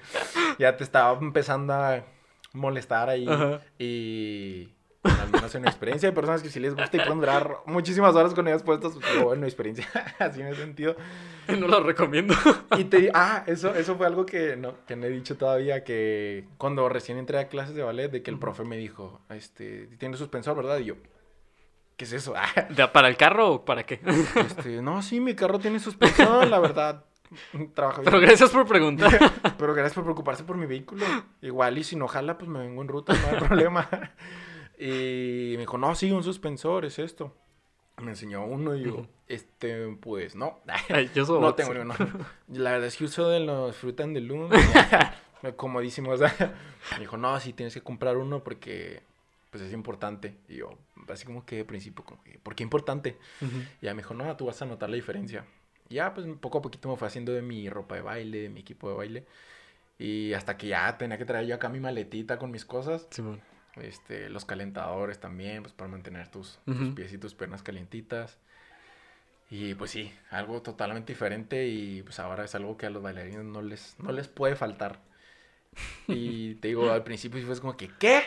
ya te estaba empezando a molestar ahí. Ajá. Y al menos en mi experiencia hay personas que sí les gusta y pueden durar muchísimas horas con ellas puestas. Pero en mi experiencia, así en ese sentido. No lo recomiendo. Y te ah, eso, eso fue algo que no, que no he dicho todavía, que cuando recién entré a clases de ballet, de que el profe me dijo, este, tiene suspensor, ¿verdad? Y yo, ¿qué es eso? Ah, ¿De- ¿Para el carro o para qué? este, no, sí, mi carro tiene suspensor, la verdad. Trabaja bien. Pero gracias por preguntar. Pero gracias por preocuparse por mi vehículo. Igual, y si no jala, pues me vengo en ruta, no hay problema. Y me dijo, no, sí, un suspensor, es esto. Me enseñó uno y yo, este, pues no. Ay, yo soy No tengo ni uno. La verdad es que uso de los Fruit and the Loom. Comodísimo. O sea, me dijo, no, sí tienes que comprar uno porque pues es importante. Y yo, así como que de principio, como que, ¿por qué importante? Ujú. Y ya me dijo, no, tú vas a notar la diferencia. Y ya, pues poco a poquito me fue haciendo de mi ropa de baile, de mi equipo de baile. Y hasta que ya tenía que traer yo acá mi maletita con mis cosas. Simón. Este, los calentadores también, pues para mantener tus, tus Ujú. pies y tus piernas calientitas. Y pues sí, algo totalmente diferente y pues ahora es algo que a los bailarines no les, no les puede faltar. Y te digo, al principio sí fue como que, ¿qué?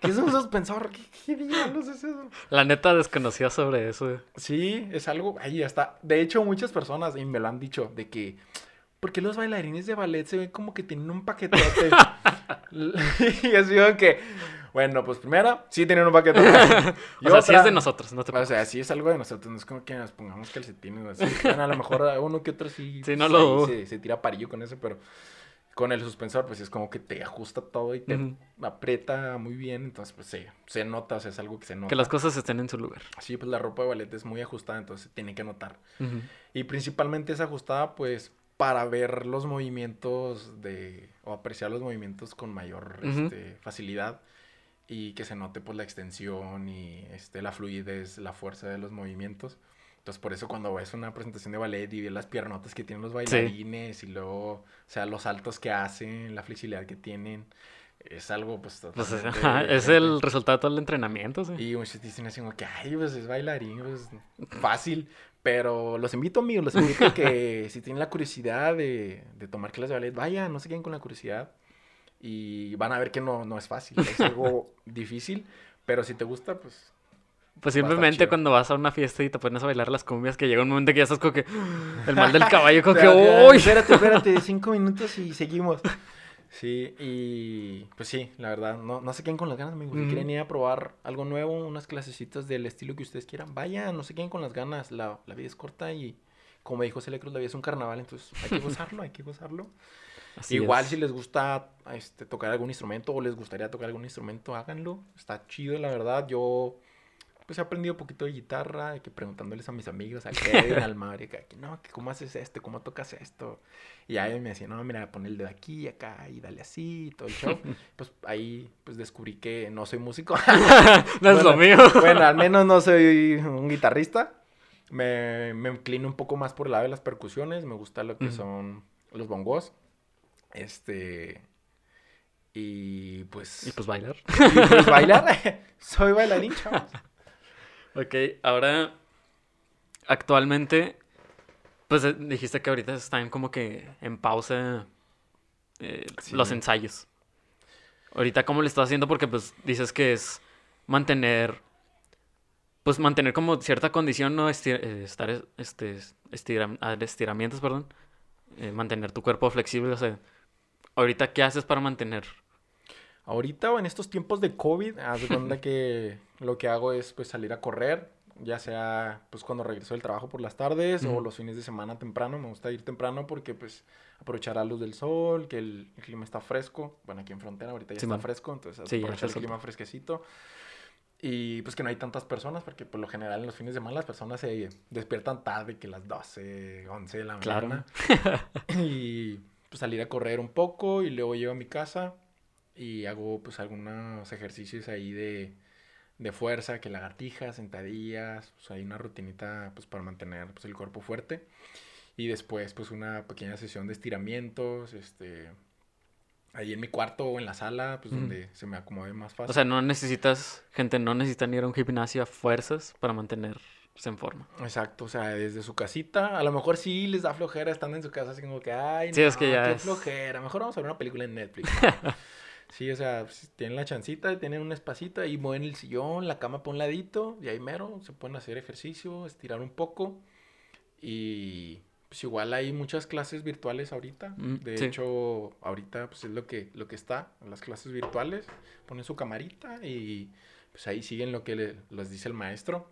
¿Qué es un suspensor? ¿Qué, qué diablos es eso? La neta desconocía sobre eso. Sí, es algo, ahí está. De hecho, muchas personas, y me lo han dicho, de que, ¿por qué los bailarines de ballet se ven como que tienen un paquetote? y así que, bueno, pues primero, sí tienen un paquetote. Y O sea, sí es de nosotros, no te O sea, sí es algo de nosotros, no es como que nos pongamos calcetines así. Bueno, a lo mejor a uno que otro sí. Sí, no pues, lo se, se tira parillo con eso, pero con el suspensor, pues es como que te ajusta todo y te Ujú. aprieta muy bien. Entonces, pues sí, se nota, o sea, es algo que se nota. Que las cosas estén en su lugar. Sí, pues la ropa de ballet es muy ajustada, entonces se tiene que notar. Y principalmente es ajustada, pues, para ver los movimientos de. o apreciar los movimientos con mayor este, facilidad. Y que se note, pues, la extensión y este, la fluidez, la fuerza de los movimientos. Entonces, por eso cuando ves una presentación de ballet y ves las piernotas que tienen los bailarines y luego, o sea, los saltos que hacen, la flexibilidad que tienen, es algo, pues, Pues, ajá, es el resultado de todo el entrenamiento, sí. Y muchos dicen así como que, ay, pues es bailarín, pues fácil. Pero los invito, amigos, los invito a que si tienen la curiosidad de, de tomar clases de ballet, vayan, no se queden con la curiosidad. y van a ver que no, no es fácil, es algo difícil, pero si te gusta, pues Pues simplemente cuando vas a una fiesta y te pones a bailar las cumbias, que llega un momento que ya estás como que el mal del caballo, como que ¡Uy! Espérate, espérate, cinco minutos y seguimos. Sí, y pues sí, la verdad, no, no se queden con las ganas, amigos. Si quieren ir a probar algo nuevo, unas clasecitas del estilo que ustedes quieran, vayan, no se queden con las ganas. La, la vida es corta y, como dijo Celia Cruz, la vida es un carnaval, entonces hay que gozarlo, hay que gozarlo. Así Igual es. si les gusta este, tocar algún instrumento o les gustaría tocar algún instrumento, háganlo. Está chido, la verdad. Yo pues he aprendido un poquito de guitarra, de que preguntándoles a mis amigos, al Kevin, al Mario, que no, que cómo haces esto, cómo tocas esto. Y ahí me decían, no, mira, pon el dedo aquí y acá y dale así y todo el show. pues ahí pues descubrí que no soy músico. no es lo mío. bueno, al menos no soy un guitarrista. Me, me inclino un poco más por el lado de las percusiones. Me gusta lo que son los bongos. Este. Y pues. Y pues bailar. y pues bailar. soy bailarín, chavos. Ok, ahora actualmente, pues eh, dijiste que ahorita están como que en pausa eh, Sí. los ensayos. Ahorita, ¿cómo le estás haciendo? Porque pues dices que es mantener, pues mantener como cierta condición, ¿no? Esti- eh, estar, es- este, estira- estiramientos, perdón. Eh, mantener tu cuerpo flexible, o sea, ahorita, ¿qué haces para mantener? Ahorita o en estos tiempos de COVID, haz de cuenta que lo que hago es pues salir a correr, ya sea pues cuando regreso del trabajo por las tardes o Ujú. los fines de semana temprano, me gusta ir temprano porque pues aprovechar la luz del sol, que el, el clima está fresco, bueno aquí en frontera ahorita ya Sí, está man. fresco, entonces Sí, aprovechar el clima fresquecito y pues que no hay tantas personas porque por lo general en los fines de semana las personas se despiertan tarde, que las 12, 11 de la Claro. mañana y pues salir a correr un poco y luego llego a mi casa y hago pues algunos ejercicios ahí de, de fuerza, que lagartijas, sentadillas, pues hay una rutinita pues para mantener pues el cuerpo fuerte y después pues una pequeña sesión de estiramientos, este ahí en mi cuarto o en la sala, pues Ujú. donde se me acomode más fácil. O sea, no necesitas, gente, no necesitan ir a un gimnasio a fuerzas para mantenerse en forma. Exacto, o sea, desde su casita, a lo mejor sí les da flojera estando en su casa, así como que, ay, Sí, es que no, ya qué es- flojera, mejor vamos a ver una película en Netflix. ¿no? sí, o sea, pues, tienen la chancita, tienen un espacito, ahí mueven el sillón, la cama por un ladito, y ahí mero, se pueden hacer ejercicio, estirar un poco, y pues igual hay muchas clases virtuales ahorita, Mm, de sí. hecho, ahorita pues es lo que, lo que está, las clases virtuales, ponen su camarita y pues ahí siguen lo que le- les dice el maestro.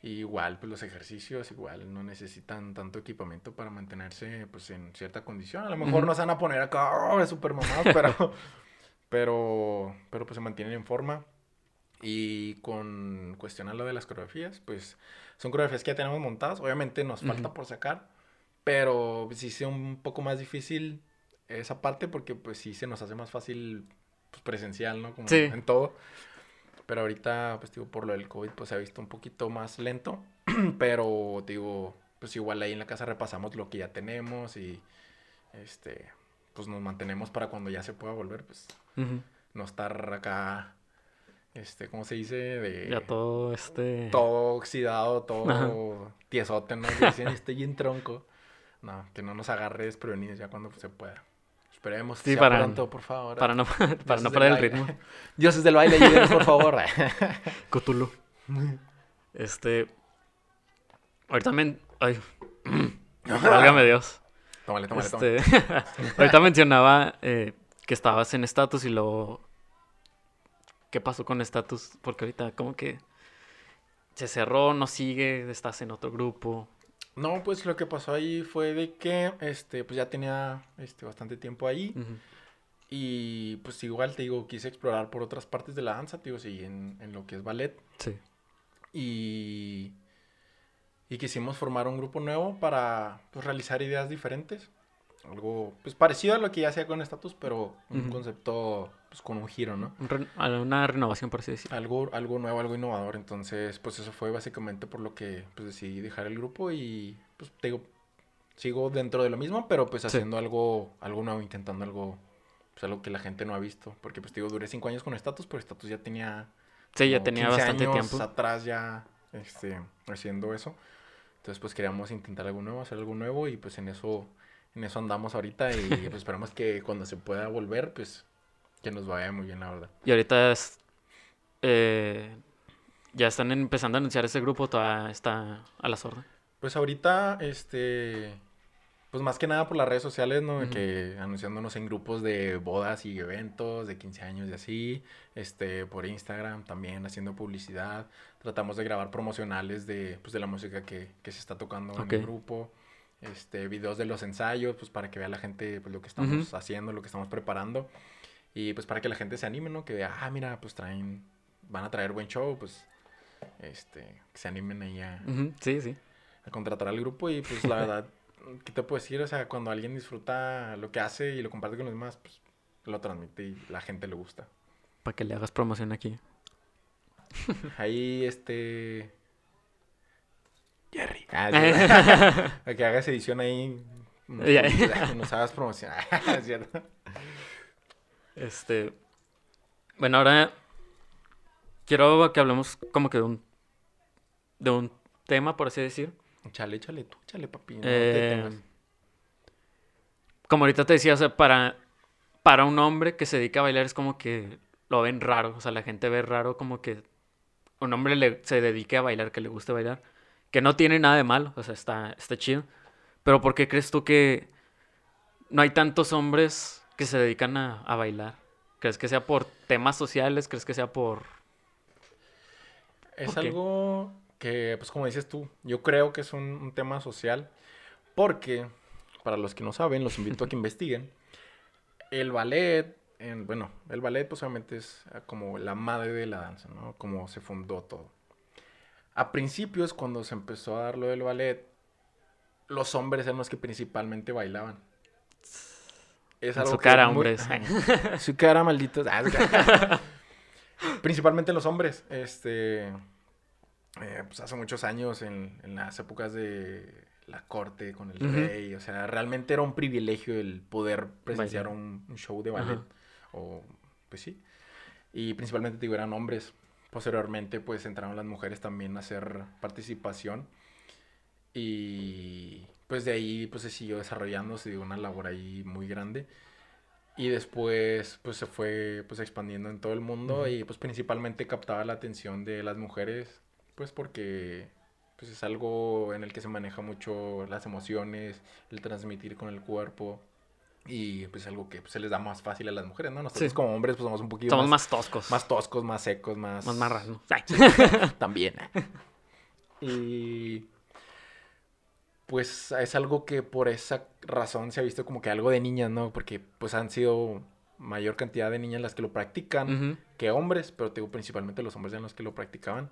Y igual, pues los ejercicios igual no necesitan tanto equipamiento para mantenerse pues en cierta condición. A lo mejor Ujú. no se van a poner acá oh, super mamados, pero, pero, pero pues se mantienen en forma. Y con cuestionar lo de las coreografías, pues son coreografías que ya tenemos montadas. Obviamente nos falta Ujú. por sacar, pero sí es un poco más difícil esa parte porque pues sí se nos hace más fácil pues, presencial, ¿no? Como Sí. en todo. Pero ahorita, pues digo, por lo del COVID, pues se ha visto un poquito más lento. Pero digo, pues igual ahí en la casa repasamos lo que ya tenemos y este, pues nos mantenemos para cuando ya se pueda volver, pues No estar acá, este, ¿cómo se dice? De Ya todo este... todo oxidado, todo Ajá. tiesote, ¿no? Dicen, estoy en tronco. No, que no nos agarre desprevenidos ya cuando se pueda. Esperemos Sí, sea para- pronto, por favor. Para no, para Dioses no perder el ritmo. Dioses del baile, ayúdenos, por favor. Cthulhu. Este... Ahorita men... Ay, válgame Dios. Tómale, tómale, tómale. Este... Ahorita mencionaba eh, que estabas en status y luego... ¿Qué pasó con status? Porque ahorita como que... Se cerró, no sigue, estás en otro grupo. No, pues lo que pasó ahí fue de que, este, pues ya tenía, este, bastante tiempo ahí. Y pues igual, te digo, quise explorar por otras partes de la danza, te digo, sí, en, en lo que es ballet. Sí. Y, y quisimos formar un grupo nuevo para pues, realizar ideas diferentes. Algo pues parecido a lo que ya hacía con Status, pero un concepto pues con un giro, ¿no? Una renovación, por así decirlo. Algo, algo nuevo, algo innovador. Entonces, pues eso fue básicamente por lo que pues decidí dejar el grupo y pues te digo, sigo dentro de lo mismo, pero pues Sí. haciendo algo, algo nuevo, intentando algo, pues algo que la gente no ha visto. Porque pues te digo, duré cinco años con Status, pero Status ya tenía Sí, ya tenía 15 bastante años tiempo. atrás ya este, haciendo eso. Entonces, pues queríamos intentar algo nuevo, hacer algo nuevo y pues en eso, en eso andamos ahorita y pues esperamos que cuando se pueda volver, pues que nos vaya muy bien, la verdad. Y ahorita es, eh, ya están empezando a anunciar ese grupo, todavía está a las órdenes. Pues ahorita, este, pues más que nada por las redes sociales, ¿no? Ujú. Que anunciándonos en grupos de bodas y eventos, de 15 años y así, este, por Instagram también haciendo publicidad. Tratamos de grabar promocionales de, pues, de la música que, que se está tocando en el grupo. Este, videos de los ensayos, pues para que vea la gente pues, lo que estamos haciendo, lo que estamos preparando. Y pues para que la gente se anime, ¿no? Que vea, ah, mira, pues traen, van a traer buen show, pues, este, que se animen ahí a, Ujú, Sí, sí. a contratar al grupo y pues la verdad, ¿qué te puedo decir? O sea, cuando alguien disfruta lo que hace y lo comparte con los demás, pues lo transmite y la gente le gusta. Para que le hagas promoción aquí. Ahí, este... Jerry. Ah, sí. A que hagas edición ahí. Nos, Ya. nos hagas promoción. Es cierto. Este. Bueno, ahora quiero que hablemos como que de un, de un tema, por así decir. Chale, chale tú, chale, papi. No Eh, te temas. Como ahorita te decía, o sea, para, para un hombre que se dedica a bailar es como que lo ven raro. O sea, la gente ve raro como que un hombre le- se dedique a bailar, que le guste bailar. Que no tiene nada de malo, o sea, está, está chido. Pero ¿por qué crees tú que no hay tantos hombres que se dedican a, a bailar? ¿Crees que sea por temas sociales? ¿Crees que sea por...? Es algo que, pues como dices tú, yo creo que es un, un tema social porque, para los que no saben, los invito a que investiguen. El ballet, en- bueno, el ballet pues obviamente es como la madre de la danza, ¿no? Como se fundó todo. A principios, cuando se empezó a dar lo del ballet, los hombres eran los que principalmente bailaban. Es En algo su que cara, muy- hombres. su cara, malditos. Ah, su. Principalmente los hombres. Este. eh, pues hace muchos años, en, en las épocas de la corte con el rey. O sea, realmente era un privilegio el poder presenciar un, un show de ballet. O, pues sí. Y principalmente, digo, eran hombres. Posteriormente, pues entraron las mujeres también a hacer participación. Y pues de ahí pues se siguió desarrollando, se dio una labor ahí muy grande. Y después pues se fue pues expandiendo en todo el mundo y pues principalmente captaba la atención de las mujeres pues porque pues es algo en el que se maneja mucho las emociones, el transmitir con el cuerpo y pues algo que pues, se les da más fácil a las mujeres, ¿no? Nosotros Sí. como hombres pues somos un poquito Somos más, más toscos. más toscos, más secos, más... Más marras, ¿no? También. y pues es algo que por esa razón se ha visto como que algo de niñas, ¿no? Porque pues han sido mayor cantidad de niñas las que lo practican que hombres, pero te digo principalmente los hombres eran los que lo practicaban.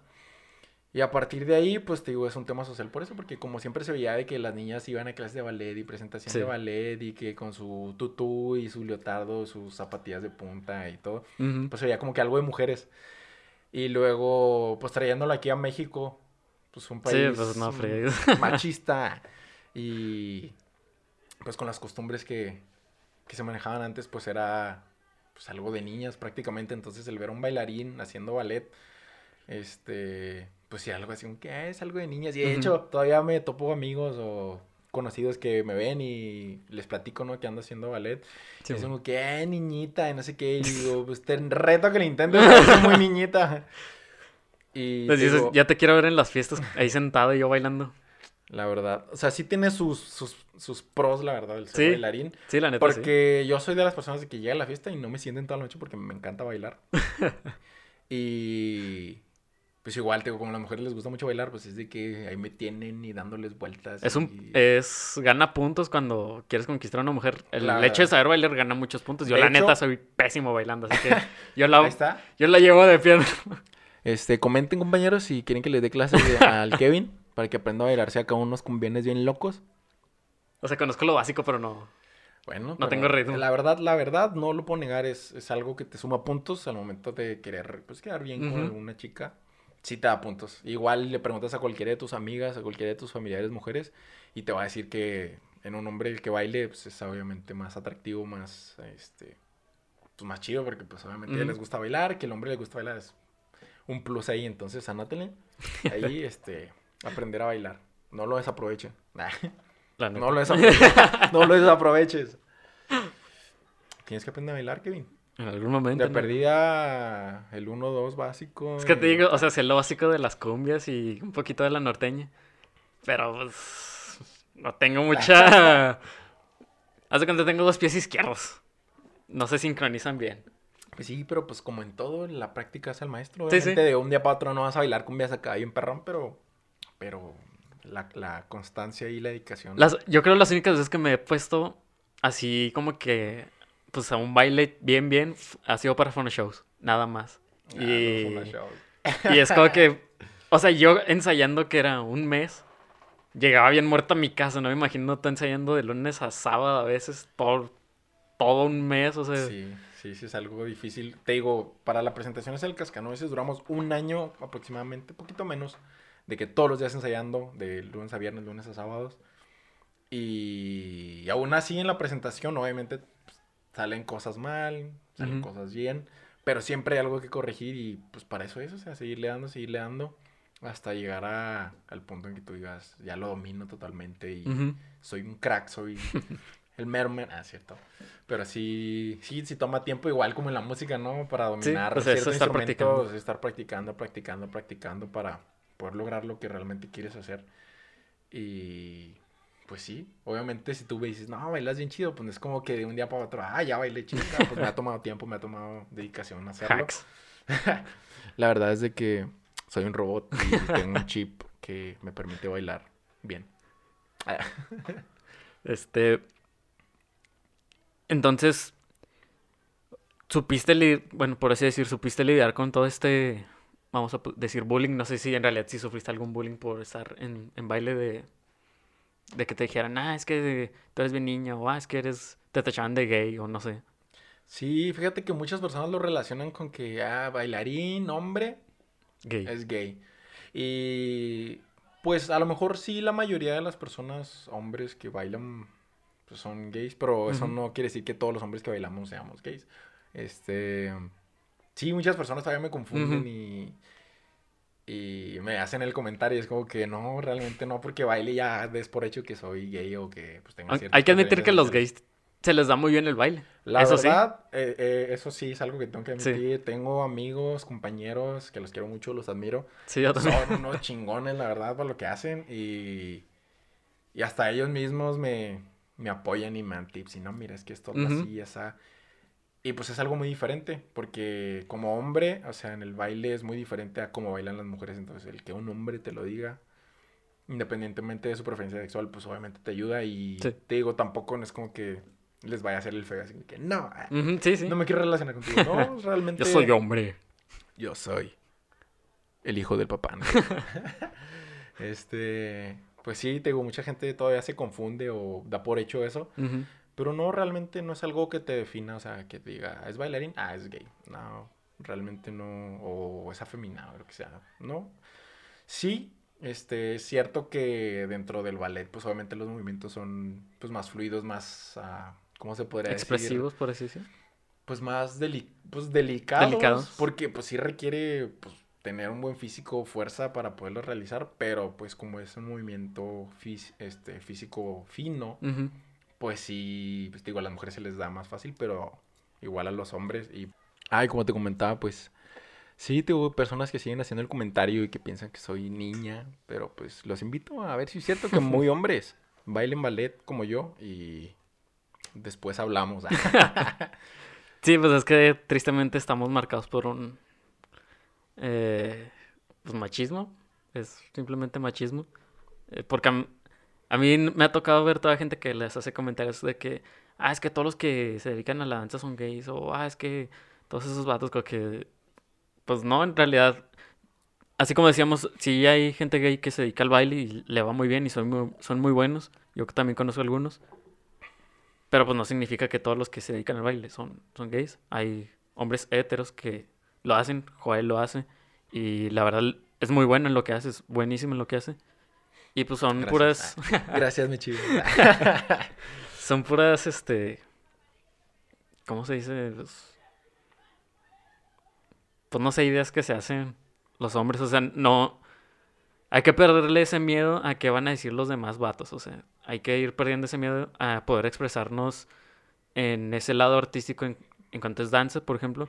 Y a partir de ahí, pues te digo, es un tema social por eso, porque como siempre se veía de que las niñas iban a clases de ballet y presentación Sí. de ballet y que con su tutú y su leotardo, sus zapatillas de punta y todo, pues se veía como que algo de mujeres. Y luego, pues trayéndolo aquí a México, pues un Sí, país pues no, machista y pues con las costumbres que, que se manejaban antes, pues era pues algo de niñas prácticamente. Entonces el ver a un bailarín haciendo ballet, este, pues sí, algo así, que "Ah, es algo de niñas. Y de hecho, todavía me topo amigos o conocidos que me ven y les platico, ¿no? Que ando haciendo ballet. Sí, y es güey. como que, "Ay, niñita, y no sé qué. Y digo, pues te reto que lo intentes, soy muy niñita. Y dices, digo, ya te quiero ver en las fiestas, ahí sentado y yo bailando. la verdad, o sea, sí tiene sus, sus, sus pros, la verdad, el ser Sí, bailarín. Sí, la neta, sí. Porque yo soy de las personas de que llega a la fiesta y no me sienten toda la noche porque me encanta bailar. y pues igual, te digo, como a las mujeres les gusta mucho bailar, pues es de que ahí me tienen y dándoles vueltas. Es un, y- es, gana puntos cuando quieres conquistar a una mujer. El La- hecho de saber bailar gana muchos puntos. Yo De la hecho- neta soy pésimo bailando, así que yo Ahí la, está. yo la llevo de pierna. Este, comenten compañeros si quieren que les dé clases al Kevin para que aprenda a bailarse acá unos cumbiones bien locos. O sea, conozco lo básico, pero no. Bueno, No pero tengo ritmo. La verdad, la verdad, no lo puedo negar, es, es algo que te suma puntos al momento de querer pues, quedar bien con alguna chica. Sí te da puntos. Igual le preguntas a cualquiera de tus amigas, a cualquiera de tus familiares mujeres, y te va a decir que en un hombre el que baile pues, es obviamente más atractivo, más, este, pues, más chido, porque pues obviamente Ujú. les gusta bailar, que el hombre le gusta bailar es un plus ahí, entonces anótenle. Ahí, este, aprender a bailar. No lo desaprovechen. No lo desaproveches. no lo desaproveches. Tienes que aprender a bailar, Kevin. En algún momento. De ¿no? perdida el 1-2 básico. Es que te y- digo, o sea, sé lo básico de las cumbias y un poquito de la norteña. Pero pues. No tengo mucha. Haz de cuenta, tengo dos pies izquierdos. No se sincronizan bien. Pues sí, pero pues como en todo, la práctica es el maestro. Sí, Obviamente sí. de un día para otro no vas a bailar cumbias acá bien perrón, pero... Pero la, la constancia y la dedicación. Las, yo creo las únicas veces que me he puesto así como que. Pues a un baile bien, bien. Ha sido para shows. Nada más. Ah, y, no, shows. y es como que. O sea, yo ensayando que era un mes. Llegaba bien muerto a mi casa, no me imagino tú ensayando de lunes a sábado a veces por todo un mes, o sea. Sí, sí, sí, es algo difícil. Te digo, para la presentación es el Cascanueces duramos un año aproximadamente, poquito menos, de que todos los días ensayando, de lunes a viernes, lunes a sábados. Y aún así en la presentación, obviamente, salen cosas mal, salen cosas bien, pero siempre hay algo que corregir y pues para eso es, o sea, seguirle dando, seguirle dando, hasta llegar a- al punto en que tú digas, ya lo domino totalmente y soy un crack, soy el mero men- Ah, cierto. Pero sí, sí, sí toma tiempo igual como en la música, ¿no? Para dominar eso, ciertos estar instrumentos, practicando. estar practicando, practicando, practicando para poder lograr lo que realmente quieres hacer. Y pues sí, obviamente si tú me dices, no, bailas bien chido, pues no es como que de un día para otro, ah, ya bailé chido, pues me ha tomado tiempo, me ha tomado dedicación hacerlo. Hacks. La verdad es de que soy un robot y tengo un chip que me permite bailar bien. Este. Entonces. Supiste lidiar, bueno, por así decir, supiste lidiar con todo este, vamos a decir bullying. No sé si en realidad sí sufriste algún bullying por estar en, en baile de, de que te dijeran, ah, es que tú eres bien niño, o ah, es que eres, te tachaban de gay, o no sé. Sí, fíjate que muchas personas lo relacionan con que, ah, bailarín, hombre, Gay. es gay. Y pues a lo mejor sí la mayoría de las personas, hombres que bailan, pues son gays, pero eso no quiere decir que todos los hombres que bailamos seamos gays. Este, sí, muchas personas todavía me confunden y, y me hacen el comentario, es como que no, realmente no, porque baile ya des por hecho que soy gay o que pues tengo Hay que admitir que los gays se les da muy bien el baile. la Eso sí. verdad, eh, eh, eso sí es algo que tengo que Sí. admitir. Tengo amigos, compañeros que los quiero mucho, los admiro. Sí, yo también. Son unos chingones, la verdad, por lo que hacen. Y, y hasta ellos mismos me, me apoyan y me dan tips. Y no, mira, es que esto Ujú. así, esa. Y pues es algo muy diferente, porque como hombre, o sea, en el baile es muy diferente a cómo bailan las mujeres. Entonces, el que un hombre te lo diga, independientemente de su preferencia sexual, pues obviamente te ayuda. Y Sí. te digo, tampoco no es como que les vaya a hacer el feo, así que no, ah, sí, sí. no me quiero relacionar contigo. No, realmente. Yo soy hombre. Yo soy el hijo del papá. ¿no? este, pues sí, te digo, mucha gente todavía se confunde o da por hecho eso. Pero no, realmente no es algo que te defina, o sea, que te diga, es bailarín, ah, es gay. No, realmente no, o es afeminado, o lo que sea, no. Sí, este, es cierto que dentro del ballet, pues obviamente los movimientos son, pues, más fluidos, más, ah, ¿cómo se podría decir? Expresivos, por así decirlo. pues más deli- pues delicados, Delicados. porque pues sí requiere pues tener un buen físico, fuerza para poderlo realizar, pero pues como es un movimiento fís- este, físico fino, Ujú. Pues sí, pues digo, a las mujeres se les da más fácil, pero igual a los hombres y... Ay, como te comentaba, pues sí, tengo personas que siguen haciendo el comentario y que piensan que soy niña, pero pues los invito a ver si es cierto que muy hombres bailen ballet como yo y después hablamos. Sí, pues es que tristemente estamos marcados por un eh, pues machismo. Es simplemente machismo. Eh, porque a, mí me ha tocado ver toda gente que les hace comentarios de que, ah, es que todos los que se dedican a la danza son gays, o ah, es que todos esos vatos, que, pues no, en realidad, así como decíamos, sí hay gente gay que se dedica al baile y le va muy bien y son muy, son muy buenos. Yo también conozco algunos. Pero pues no significa que todos los que se dedican al baile son, son gays. Hay hombres héteros que lo hacen, Joel lo hace. Y la verdad es muy bueno en lo que hace, es buenísimo en lo que hace. Y pues son Gracias. puras, Gracias, mi chivo. son puras, este, ¿cómo se dice? Los- Pues no sé, ideas que se hacen los hombres. O sea, no, hay que perderle ese miedo a qué van a decir los demás vatos. O sea, hay que ir perdiendo ese miedo a poder expresarnos en ese lado artístico en, en cuanto es danza, por ejemplo.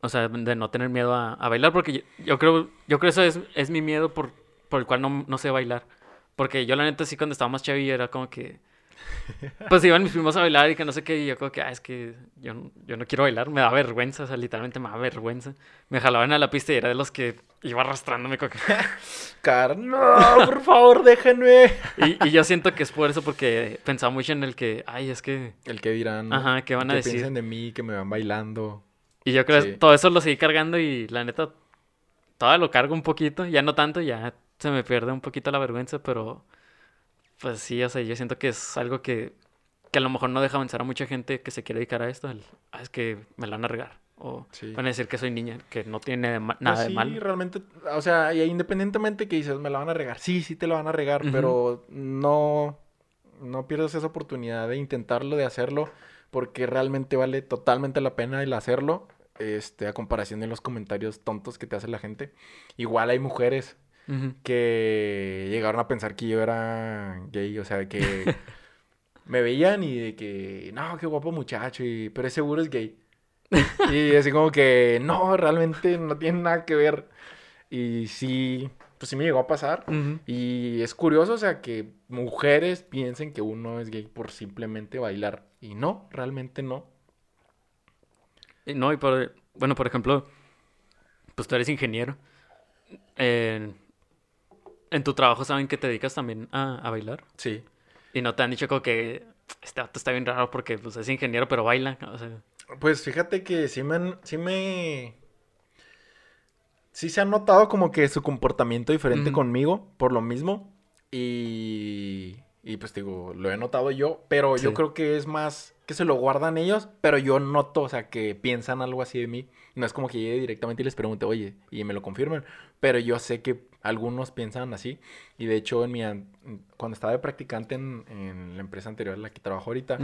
O sea, de no tener miedo a, a bailar, porque yo, yo creo, yo creo eso es, es mi miedo por, por el cual no, no sé bailar. Porque yo la neta sí cuando estaba más chavillo era como que... Pues iban mis primos a bailar y que no sé qué, y yo como que, ah, es que yo, no- yo no quiero bailar, me da vergüenza, o sea, literalmente me da vergüenza. Me jalaban a la pista y era de los que iba arrastrándome como que... Car, no, por favor, déjenme. Y, y yo siento que es por eso, porque pensaba mucho en el que, ay, es que... El que dirán. Ajá, ¿qué van a que decir? piensen de mí, que me van bailando. Y yo creo Sí. que todo eso lo seguí cargando y la neta, todavía lo cargo un poquito, ya no tanto, ya se me pierde un poquito la vergüenza, pero pues sí, o sea, yo siento que es algo que, que a lo mejor no deja avanzar a mucha gente que se quiere dedicar a esto, el, "Ah, es que me la van a regar, o Sí. van a decir que soy niña, que no tiene de ma- nada Pues de sí, malo. realmente, o sea, y independientemente que dices, me la van a regar. Sí, sí te la van a regar, pero no, no pierdas esa oportunidad de intentarlo, de hacerlo, porque realmente vale totalmente la pena el hacerlo, este, a comparación de los comentarios tontos que te hace la gente. Igual hay mujeres Que llegaron a pensar que yo era gay, o sea, que me veían y de que, no, qué guapo muchacho, y, pero es seguro es gay. Y así como que, no, realmente no tiene nada que ver. Y sí, pues sí me llegó a pasar. Y es curioso, o sea, que mujeres piensen que uno es gay por simplemente bailar. Y no, realmente no. Y No, y por, bueno, por ejemplo, pues tú eres ingeniero. En, en tu trabajo saben que te dedicas también a, a bailar. Sí. Y no te han dicho como que este vato está bien raro porque pues, es ingeniero pero baila. O sea, Pues fíjate que sí me, han- sí me... Sí se ha notado como que su comportamiento diferente conmigo, por lo mismo. Y... Y pues digo, lo he notado yo, pero yo creo que es más que se lo guardan ellos, pero yo noto, o sea, que piensan algo así de mí. No es como que llegue directamente y les pregunte, oye, y me lo confirmen, pero yo sé que algunos piensan así. Y de hecho, en mi, an- cuando estaba de practicante en, en la empresa anterior en la que trabajo ahorita,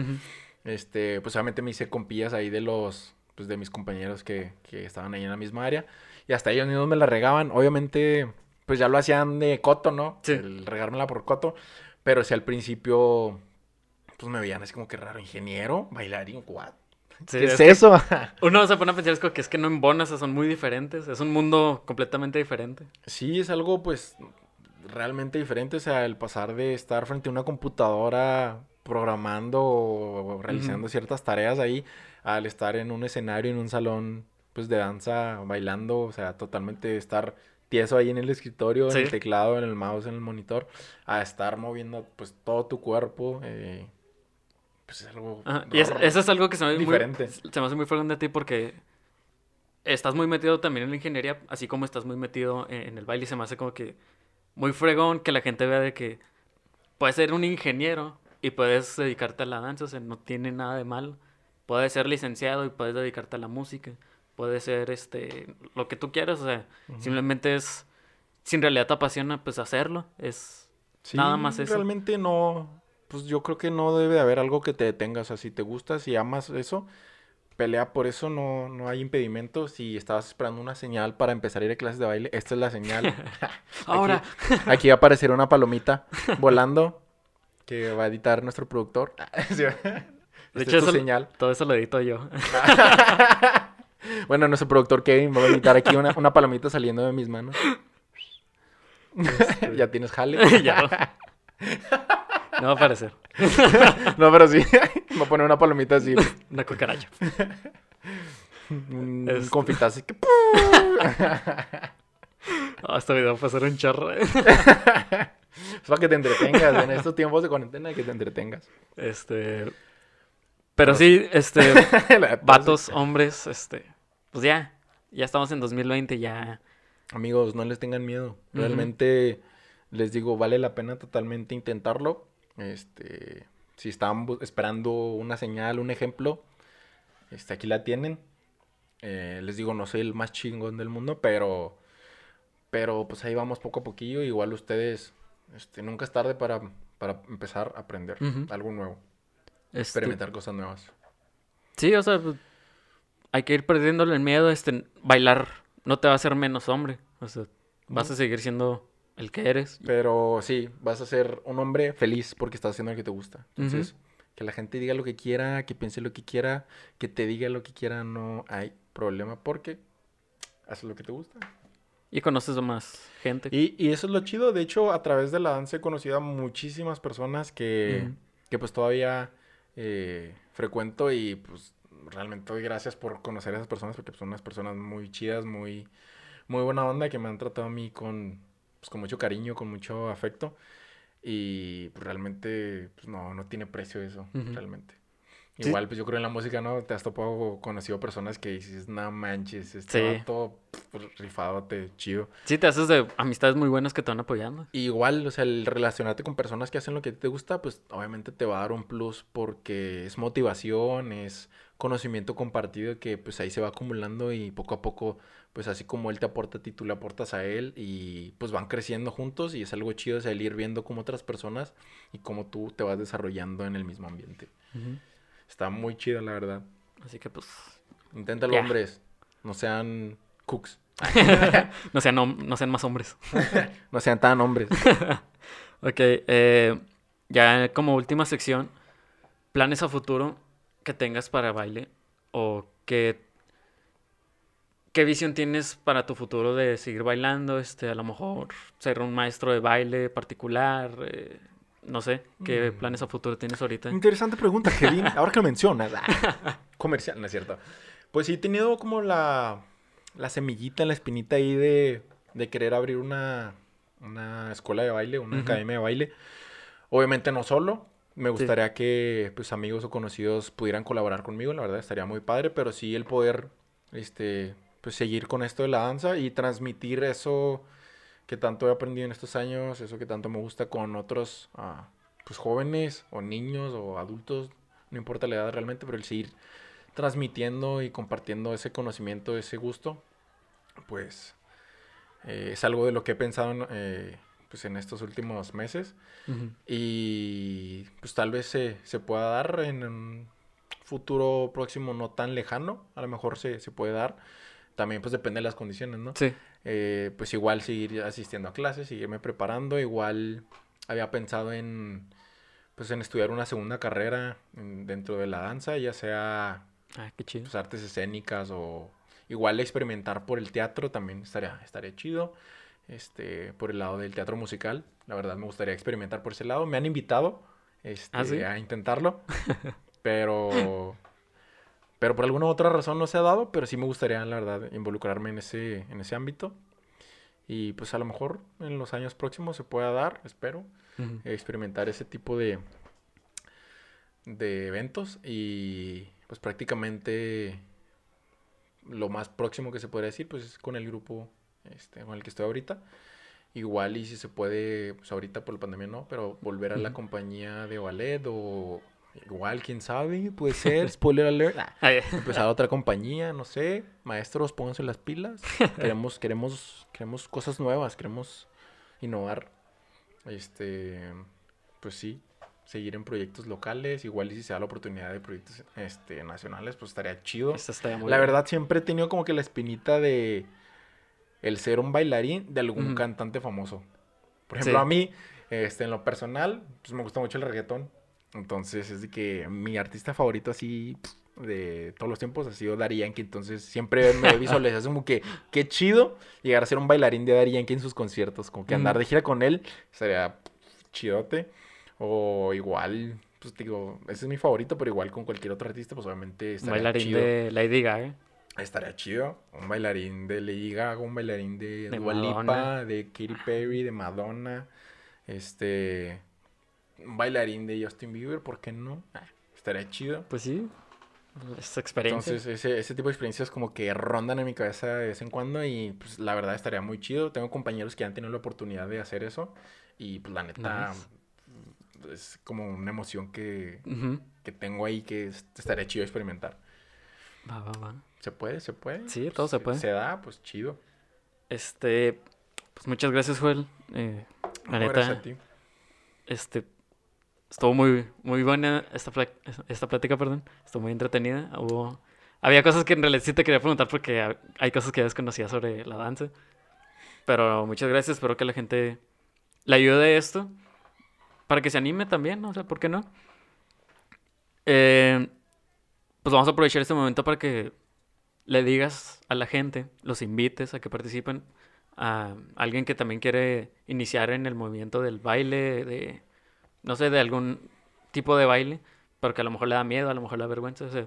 este, pues obviamente me hice compillas ahí de los, pues de mis compañeros que, que estaban ahí en la misma área. Y hasta ellos mismos me la regaban. Obviamente, pues ya lo hacían de coto, ¿no? Sí. El regármela por coto. Pero si al principio, pues me veían así como que raro, ingeniero, bailarín, what? Sí, ¿Qué es, es que eso? Uno se pone a pensar es como que es que no embonas, son muy diferentes. Es un mundo completamente diferente. sí, es algo pues realmente diferente. O sea, el pasar de estar frente a una computadora programando o realizando ciertas tareas ahí, al estar en un escenario, en un salón pues de danza, bailando, o sea, totalmente estar tieso ahí en el escritorio, en el teclado, en el mouse, en el monitor, a estar moviendo pues todo tu cuerpo, eh, pues es algo Ajá, Y es- eso es algo que se me, hace muy, diferente. se me hace muy fregón de ti porque estás muy metido también en la ingeniería, así como estás muy metido en, en el baile. Y se me hace como que muy fregón que la gente vea de que puedes ser un ingeniero y puedes dedicarte a la danza, o sea, no tiene nada de malo. Puedes ser licenciado y puedes dedicarte a la música. Puedes ser este lo que tú quieras, o sea, simplemente es si en realidad te apasiona, pues hacerlo. Es Sí, Nada más eso. Realmente no, pues yo creo que no debe de haber algo que te detenga. O sea, si te gusta, si amas eso, pelea por eso, no, no hay impedimento. Si estabas esperando una señal para empezar a ir a clases de baile, esta es la señal. ahora Aquí va a aparecer una palomita volando que va a editar nuestro productor. Sí, de es hecho tu eso, señal. todo eso lo edito yo. Bueno, nuestro productor Kevin va a editar aquí una, una palomita saliendo de mis manos. ya tienes jale. ya. No va a aparecer. No, pero sí. Va a poner una palomita así. Una cucaracha. Un Este. confitazo así que... Oh, este video va a ser un chorro. Es para que te entretengas. En estos tiempos de cuarentena, que te entretengas. Este. Pero sí, este. Vatos, hombres, este. Pues ya. Ya estamos en 2020, ya. Amigos, no les tengan miedo. Realmente, les digo, vale la pena totalmente intentarlo. Este... Si estaban esperando una señal, un ejemplo, este, aquí la tienen. Eh, les digo, no soy el más chingón del mundo, pero... Pero pues ahí vamos poco a poquillo. Igual ustedes, este, nunca es tarde para, para empezar a aprender algo nuevo. Este, Experimentar cosas nuevas. Sí, o sea, pues, hay que ir perdiéndole el miedo. Este, bailar no te va a hacer menos hombre. O sea, vas a seguir siendo el que eres. Pero sí, vas a ser un hombre feliz porque estás haciendo lo que te gusta. Entonces, que la gente diga lo que quiera, que piense lo que quiera, que te diga lo que quiera, no hay problema porque haces lo que te gusta. Y conoces a más gente. Y, y eso es lo chido. De hecho, a través de la danza he conocido a muchísimas personas que, que pues todavía eh, frecuento y pues realmente doy gracias por conocer a esas personas porque son unas personas muy chidas, muy, muy buena onda que me han tratado a mí con, pues, con mucho cariño, con mucho afecto y pues, realmente pues, no, no tiene precio eso, realmente. Sí. Igual, pues yo creo en la música, ¿no? Te has topado, conocido personas que dices, no manches, este Sí. todo rifadote, chido. Sí, te haces de amistades muy buenas que te van apoyando. Y igual, o sea, el relacionarte con personas que hacen lo que te gusta, pues obviamente te va a dar un plus porque es motivación, es conocimiento compartido que pues ahí se va acumulando y poco a poco, pues así como él te aporta a ti, tú le aportas a él y pues van creciendo juntos y es algo chido, sea, el ir viendo como otras personas y cómo tú te vas desarrollando en el mismo ambiente. Está muy chido, la verdad. Así que pues... Inténtalo, Ya. hombres, no sean cooks, no, sean, no sean más hombres. no sean tan hombres. Ok, eh, ya como última sección, planes a futuro que tengas para baile o que qué visión tienes para tu futuro de seguir bailando, este, a lo mejor ser un maestro de baile particular, eh, no sé, qué Mm. planes a futuro tienes ahorita. Interesante pregunta, Kevin. Ahora que lo mencionas. ah, Comercial, no es cierto. Pues sí, he tenido como la, la semillita, la espinita ahí de, de querer abrir una, una escuela de baile, una academia de baile. Obviamente no solo. Me gustaría que pues amigos o conocidos pudieran colaborar conmigo, la verdad estaría muy padre, pero sí el poder este pues seguir con esto de la danza y transmitir eso que tanto he aprendido en estos años, eso que tanto me gusta con otros ah, pues jóvenes o niños o adultos, no importa la edad realmente, pero el seguir transmitiendo y compartiendo ese conocimiento, ese gusto, pues eh, es algo de lo que he pensado en, eh, pues en estos últimos meses Ujú. y pues tal vez se, se pueda dar en un futuro próximo no tan lejano, a lo mejor se, se puede dar, también pues depende de las condiciones, ¿no? Sí, eh, pues igual seguir asistiendo a clases, seguirme preparando. Igual había pensado en, pues en estudiar una segunda carrera en- dentro de la danza, ya sea ah, qué chido. pues, artes escénicas o igual experimentar por el teatro también estaría, estaría chido. Este, por el lado del teatro musical, la verdad me gustaría experimentar por ese lado. Me han invitado este, ¿Ah, sí? a intentarlo, pero, pero por alguna otra razón no se ha dado, pero sí me gustaría, la verdad, involucrarme en ese, en ese ámbito. Y pues a lo mejor en los años próximos se pueda dar, espero, Ujú. experimentar ese tipo de, de eventos y pues prácticamente lo más próximo que se podría decir pues es con el grupo este, con el que estoy ahorita. Igual y si se puede, pues ahorita por la pandemia no, pero volver a la compañía de ballet o igual, quién sabe, puede ser, spoiler alert, ah, empezar otra compañía, no sé, maestros, pónganse las pilas. Queremos, queremos, queremos cosas nuevas, queremos innovar. Este, pues sí, seguir en proyectos locales, igual y si se da la oportunidad de proyectos este, nacionales, pues estaría chido. esta estaría muy La bien. verdad siempre he tenido como que la espinita de el ser un bailarín de algún cantante famoso. Por ejemplo, Sí. a mí, este, en lo personal, pues me gusta mucho el reggaetón. Entonces es de que mi artista favorito así de todos los tiempos ha sido Daddy Yankee. Entonces siempre me visualizado como que qué chido llegar a ser un bailarín de Daddy Yankee en sus conciertos. Como que andar de gira con él sería chidote. O igual, pues digo, ese es mi favorito, pero igual con cualquier otro artista, pues obviamente Un estaría bailarín chido. de Lady Gaga. Estaría chido. Un bailarín de Lady Gaga, un bailarín de, De Dua Lipa, de Katy Perry, de Madonna. Este. Un bailarín de Justin Bieber, ¿por qué no? Ah, estaría chido. Pues sí, esa experiencia. Entonces, ese, ese tipo de experiencias como que rondan en mi cabeza de vez en cuando y pues la verdad estaría muy chido. Tengo compañeros que han tenido la oportunidad de hacer eso y pues la neta Nice. es como una emoción que, que tengo ahí que es- estaría chido experimentar. Va, va, va. ¿Se puede? ¿Se puede? Sí, todo se puede. Se da, pues chido. Este, pues muchas gracias, Joel. Eh, la No, gracias neta, a ti. este, estuvo muy, muy buena esta, esta plática, perdón. Estuvo muy entretenida. Hubo, había cosas que en realidad sí te quería preguntar porque ha- hay cosas que ya desconocía sobre la danza. Pero muchas gracias. Espero que la gente le ayude esto para que se anime también, o sea, ¿por qué no? Eh, pues vamos a aprovechar este momento para que le digas a la gente, los invites a que participen, a alguien que también quiere iniciar en el movimiento del baile, de, no sé, de algún tipo de baile, pero que a lo mejor le da miedo, a lo mejor le da vergüenza. O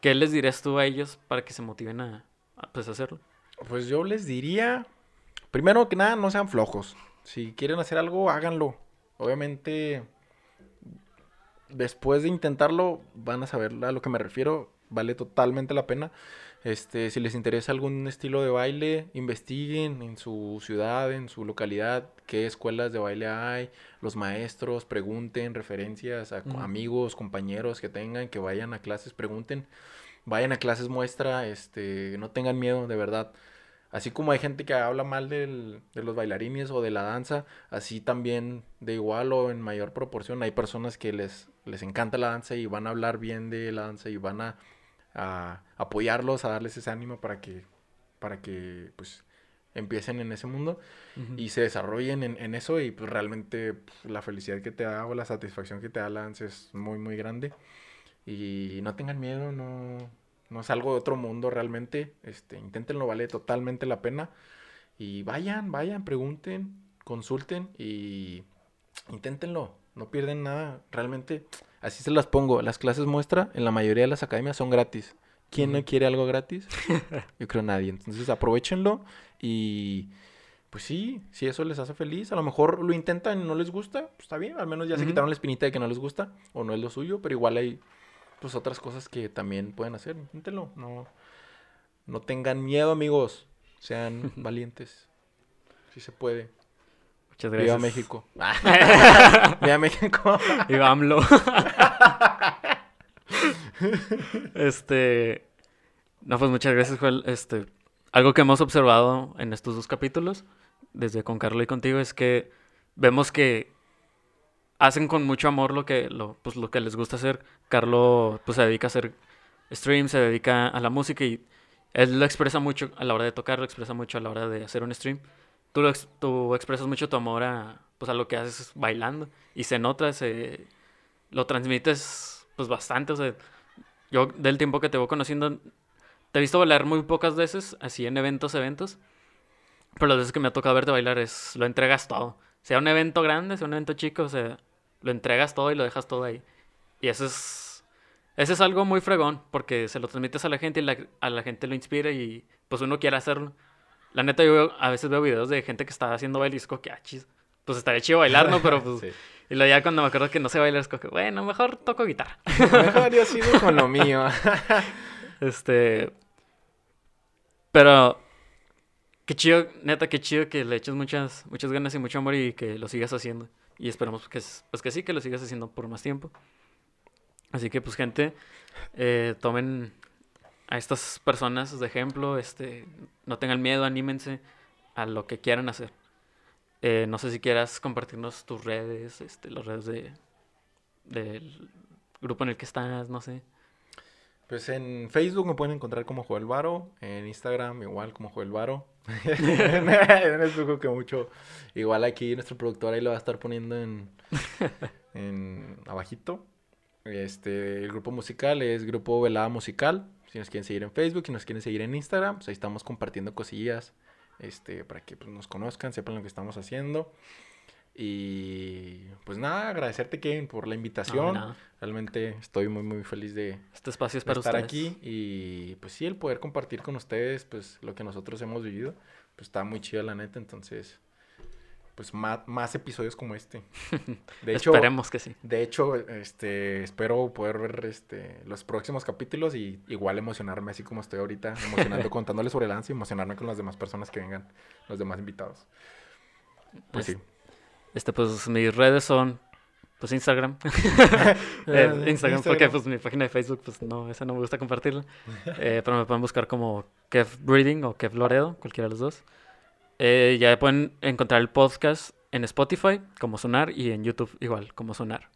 ¿Qué les dirías tú a ellos para que se motiven a, a pues, hacerlo? Pues yo les diría, primero que nada, no sean flojos. Si quieren hacer algo, háganlo. Obviamente, después de intentarlo, van a saber a lo que me refiero. Vale totalmente la pena. Este, si les interesa algún estilo de baile, investiguen en su ciudad, en su localidad, qué escuelas de baile hay, los maestros, pregunten referencias a amigos, compañeros que tengan, que vayan a clases, pregunten, vayan a clases muestra, este, no tengan miedo, de verdad. Así como hay gente que habla mal de los bailarines o de la danza, así también de igual o en mayor proporción hay personas que les, les encanta la danza y van a hablar bien de la danza y van a, apoyarlos, a darles ese ánimo para que, para que pues empiecen en ese mundo y se desarrollen en, eso y pues realmente pues, la felicidad que te da o la satisfacción que te da la danza es muy muy grande y no tengan miedo, no, no es algo de otro mundo realmente. Este, inténtenlo, vale totalmente la pena. Y vayan, vayan, pregunten, consulten y inténtenlo. No pierden nada. Realmente, así se las pongo. Las clases muestra en la mayoría de las academias son gratis. ¿Quién no quiere algo gratis? Yo creo nadie. Entonces aprovechenlo y pues sí, si eso les hace feliz, a lo mejor lo intentan y no les gusta, pues está bien, al menos ya se quitaron la espinita de que no les gusta o no es lo suyo, pero igual hay pues otras cosas que también pueden hacer. Inténtenlo. No, no tengan miedo, amigos. Sean valientes. Si se puede. Muchas gracias. Viva México. Viva México. Viva AMLO. este. No, pues muchas gracias, Joel. Este. Algo que hemos observado en estos dos capítulos, desde con Carlos y contigo, es que vemos que hacen con mucho amor lo que, lo, pues, lo que les gusta hacer. Carlos pues, se dedica a hacer streams, se dedica a la música y él lo expresa mucho a la hora de tocar, lo expresa mucho a la hora de hacer un stream. Tú, lo, tú expresas mucho tu amor a, pues, a lo que haces bailando y se nota, se, lo transmites pues bastante. O sea, yo del tiempo que te voy conociendo, te he visto bailar muy pocas veces, así en eventos, eventos. Pero las veces que me ha tocado verte bailar es, lo entregas todo. Sea un evento grande, sea un evento chico, o sea, lo entregas todo y lo dejas todo ahí. Y eso es, eso es algo muy fregón, porque se lo transmites a la gente y la, a la gente lo inspira y pues uno quiere hacerlo. La neta, yo a veces veo videos de gente que está haciendo baile y es como que, ah, chis, pues estaría chido bailar, ¿no? Pero pues... Y luego ya cuando me acuerdo que no sé bailar es como que, bueno, mejor toco guitarra. mejor yo sigo con lo mío. este... Pero... Qué chido, neta, qué chido que le eches muchas, muchas ganas y mucho amor y que lo sigas haciendo. Y esperamos que, pues que sí, que lo sigas haciendo por más tiempo. Así que pues gente, eh, tomen a estas personas de ejemplo, este, no tengan miedo, anímense a lo que quieran hacer. Eh, no sé si quieras compartirnos tus redes, este, las redes de del grupo en el que estás, no sé. Pues en Facebook me pueden encontrar como Joel Varo, en Instagram igual como Joel Varo. en que mucho. Igual aquí nuestro productor ahí lo va a estar poniendo en, en abajito. Este, el grupo musical es Grupo Velada Musical. Si nos quieren seguir en Facebook, si nos quieren seguir en Instagram, pues ahí estamos compartiendo cosillas. Este, para que pues, nos conozcan, sepan lo que estamos haciendo. Y pues nada, agradecerte Kevin por la invitación. Realmente estoy muy muy feliz de, este espacio es para estar aquí y pues sí, el poder compartir con ustedes pues lo que nosotros hemos vivido, pues está muy chido la neta, entonces pues más, más episodios como este. De hecho, esperemos que sí. De hecho, este espero poder ver este los próximos capítulos y igual emocionarme así como estoy ahorita, emocionando contándoles sobre el lance y emocionarme con las demás personas que vengan, los demás invitados. Pues sí. Este, pues mis redes son, pues Instagram. Eh, Instagram, porque pues mi página de Facebook, pues no, esa no me gusta compartirla. Eh, pero me pueden buscar como Kev Breeding o Kev Loredo, cualquiera de los dos. Eh, ya pueden encontrar el podcast en Spotify como Sonar y en YouTube igual como Sonar.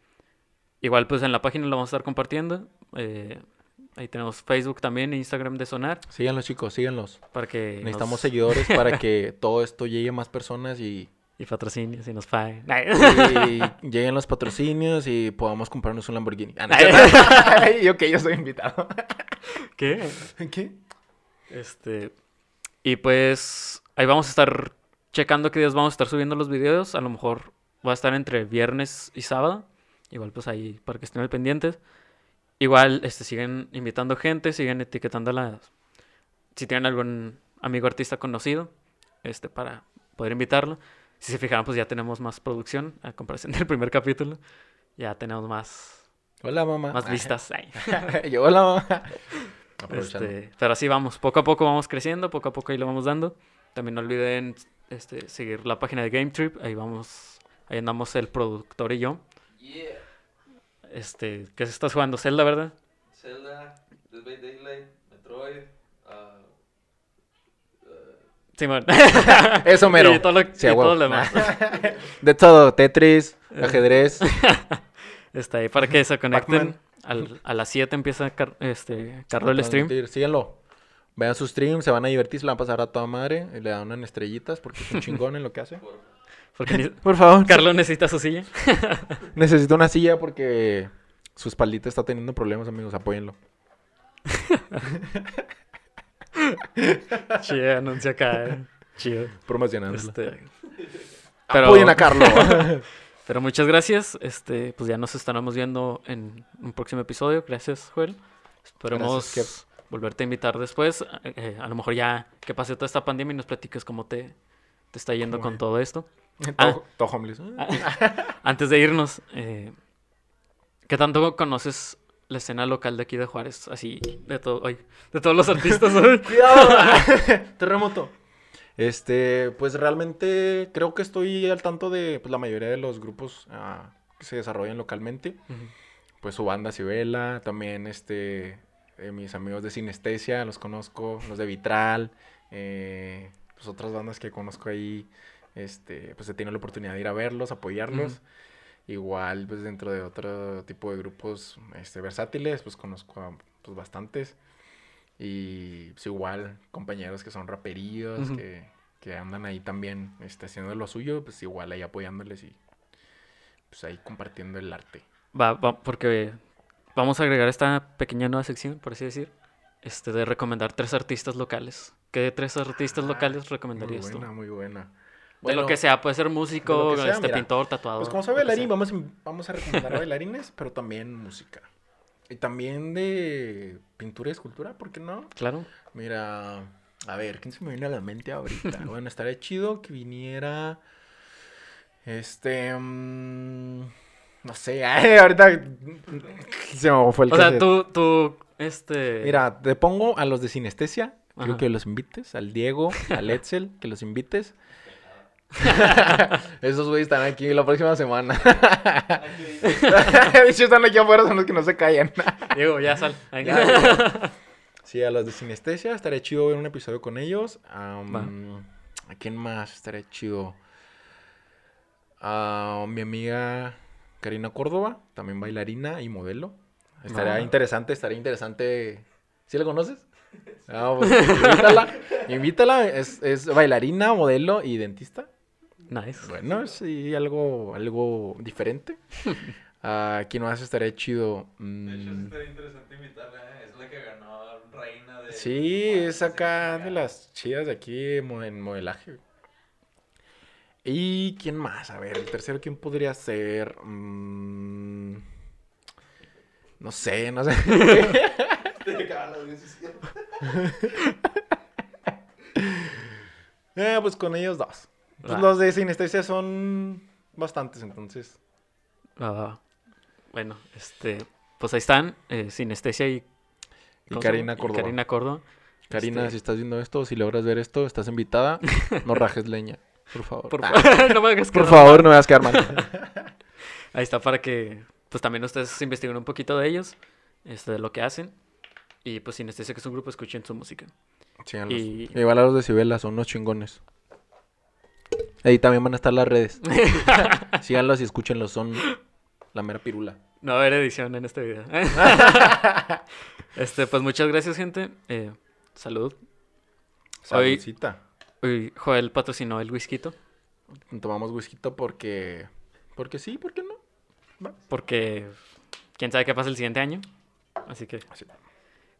Igual pues en la página lo vamos a estar compartiendo. ahí tenemos Facebook también e Instagram de Sonar. Síganlos chicos, síganlos. Para que Necesitamos seguidores para que todo esto llegue a más personas y Y patrocinios y nos paguen. Y lleguen los patrocinios y podamos comprarnos un Lamborghini. Ah, no, yo que yo soy invitado. ¿Qué? ¿Qué? Este. Y pues ahí vamos a estar checando qué días vamos a estar subiendo los videos. A lo mejor va a estar entre viernes y sábado. Igual pues ahí para que estén al pendientes. Igual este, siguen invitando gente, siguen etiquetando las... Si tienen algún amigo artista conocido, este, para poder invitarlo. Si se fijaron, pues ya tenemos más producción a comparación del primer capítulo. Ya tenemos más, Hola, mamá. más vistas. Ay. yo, hola, mamá. Aprovechando. Este, pero así vamos, poco a poco vamos creciendo, poco a poco ahí lo vamos dando. También no olviden este, seguir la página de Game Trip, ahí vamos, ahí andamos el productor y yo. Yeah. Este, ¿qué se estás jugando? Zelda, ¿verdad? Zelda, Dead by Daylight, Metroid, uh, Simón. Eso, mero. Y todo lo, Sí, a y todo huevo. lo demás. De todo, Tetris, ajedrez. Está ahí para que se conecten. Al- a las 7 empieza Car- este, Carlos el stream. Síganlo. Vean su stream, se van a divertir, se la van a pasar a toda madre. y le dan unas estrellitas porque es un chingón en lo que hace. por Porque ni- Por favor. Carlos necesita su silla. Necesito una silla porque su espaldita está teniendo problemas, amigos. Apóyenlo. Chido, anuncia acá. eh. Chido. Promocionándolo. Este, pero, Apoyen a Carlos. Pero muchas gracias. Este, pues ya nos estaremos viendo en un próximo episodio. Gracias, Joel. Esperemos Gracias, volverte a invitar después. Eh, a lo mejor ya que pase toda esta pandemia y nos platiques cómo te, te está yendo ¿Cómo con todo esto. todo homeless. Antes de irnos, eh, ¿qué tanto conoces la escena local de aquí de Juárez? Así, de, todo, de todos los artistas. ¡Cuidado! Terremoto. Este, pues realmente creo que estoy al tanto de pues, la mayoría de los grupos ah, que se desarrollan localmente. Pues su banda Cibela, también este, eh, mis amigos de Sinestesia, los conozco, los de Vitral, eh, pues otras bandas que conozco ahí, este, pues he tenido la oportunidad de ir a verlos, apoyarlos. Igual, pues dentro de otro tipo de grupos este, versátiles, pues conozco a pues, bastantes. Y pues igual, compañeros que son raperíos, que, que andan ahí también este, haciendo lo suyo, pues igual ahí apoyándoles y pues ahí compartiendo el arte. Va, va, porque vamos a agregar esta pequeña nueva sección, por así decir, este, de recomendar tres artistas locales. ¿Qué tres artistas Ah, locales Muy recomendarías tú? buena, muy buena. de lo que sea, puede ser músico, sea, este, mira. pintor, tatuador. Pues como soy bailarín, vamos, a- vamos a recomendar bailarines, pero también música. Y también de pintura y escultura, ¿por qué no? Claro. Mira, a ver, ¿quién se me viene a la mente ahorita? bueno, estaría chido que viniera. Este. mm, no sé, ay, ahorita. Se me fue el O sea, tú, tú, este... Mira, te pongo a los de Sinestesia. Quiero que los invites. Al Diego, al Etzel, que los invites. Esos güeyes están aquí la próxima semana. De hecho, están aquí afuera, son los que no se callan. Diego, ya sal. Ya, Sí, a los de Sinestesia estaría chido ver un episodio con ellos. ¿A quién más estaría chido? A mi amiga Karina Córdoba, también bailarina y modelo. Estaría interesante, estaría interesante. ¿Sí la conoces? Ah, pues, invítala. Invítala, es, es bailarina, modelo y dentista. Nice. Bueno, sí, algo, algo diferente. ¿A quién más estaría chido? De hecho, Mm, estaría interesante invitarla, ¿eh? Es la que ganó reina de... Sí, es acá de las chidas de aquí en modelaje. ¿Y quién más? A ver, el tercero, ¿quién podría ser? Mm, no sé, no sé. Eh, pues con ellos dos. Pues los de sinestesia son bastantes, entonces. Va. Bueno, este... Pues ahí están, eh, Sinestesia y... Y ¿cómo se Karina? Córdoba. Karina Córdoba. Karina, Este- si estás viendo esto, si logras ver esto, estás invitada. No rajes leña, por favor. Por, Ah, fa- no me hagas por favor, no me a quedar mal. Ahí está para que pues también ustedes investiguen un poquito de ellos, este, de lo que hacen. Y pues Sinestesia, que es un grupo, escuchen su música. Síganlos. Y- Igual a los de Cibela, son unos chingones. Ahí también van a estar las redes. Síganlos y escúchenlos, son la mera pirula. No va a haber edición en este video. este, pues muchas gracias, gente. Eh, salud. Hoy, hoy, Joel patrocinó el whisky. Tomamos whisky porque. Porque sí, porque no. Porque quién sabe qué pasa el siguiente año. Así que.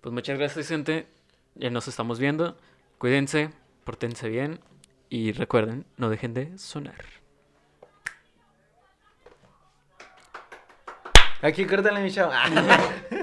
Pues muchas gracias, gente. Ya nos estamos viendo. Cuídense, portense bien. Y recuerden, no dejen de sonar. Aquí córtale mi chavo.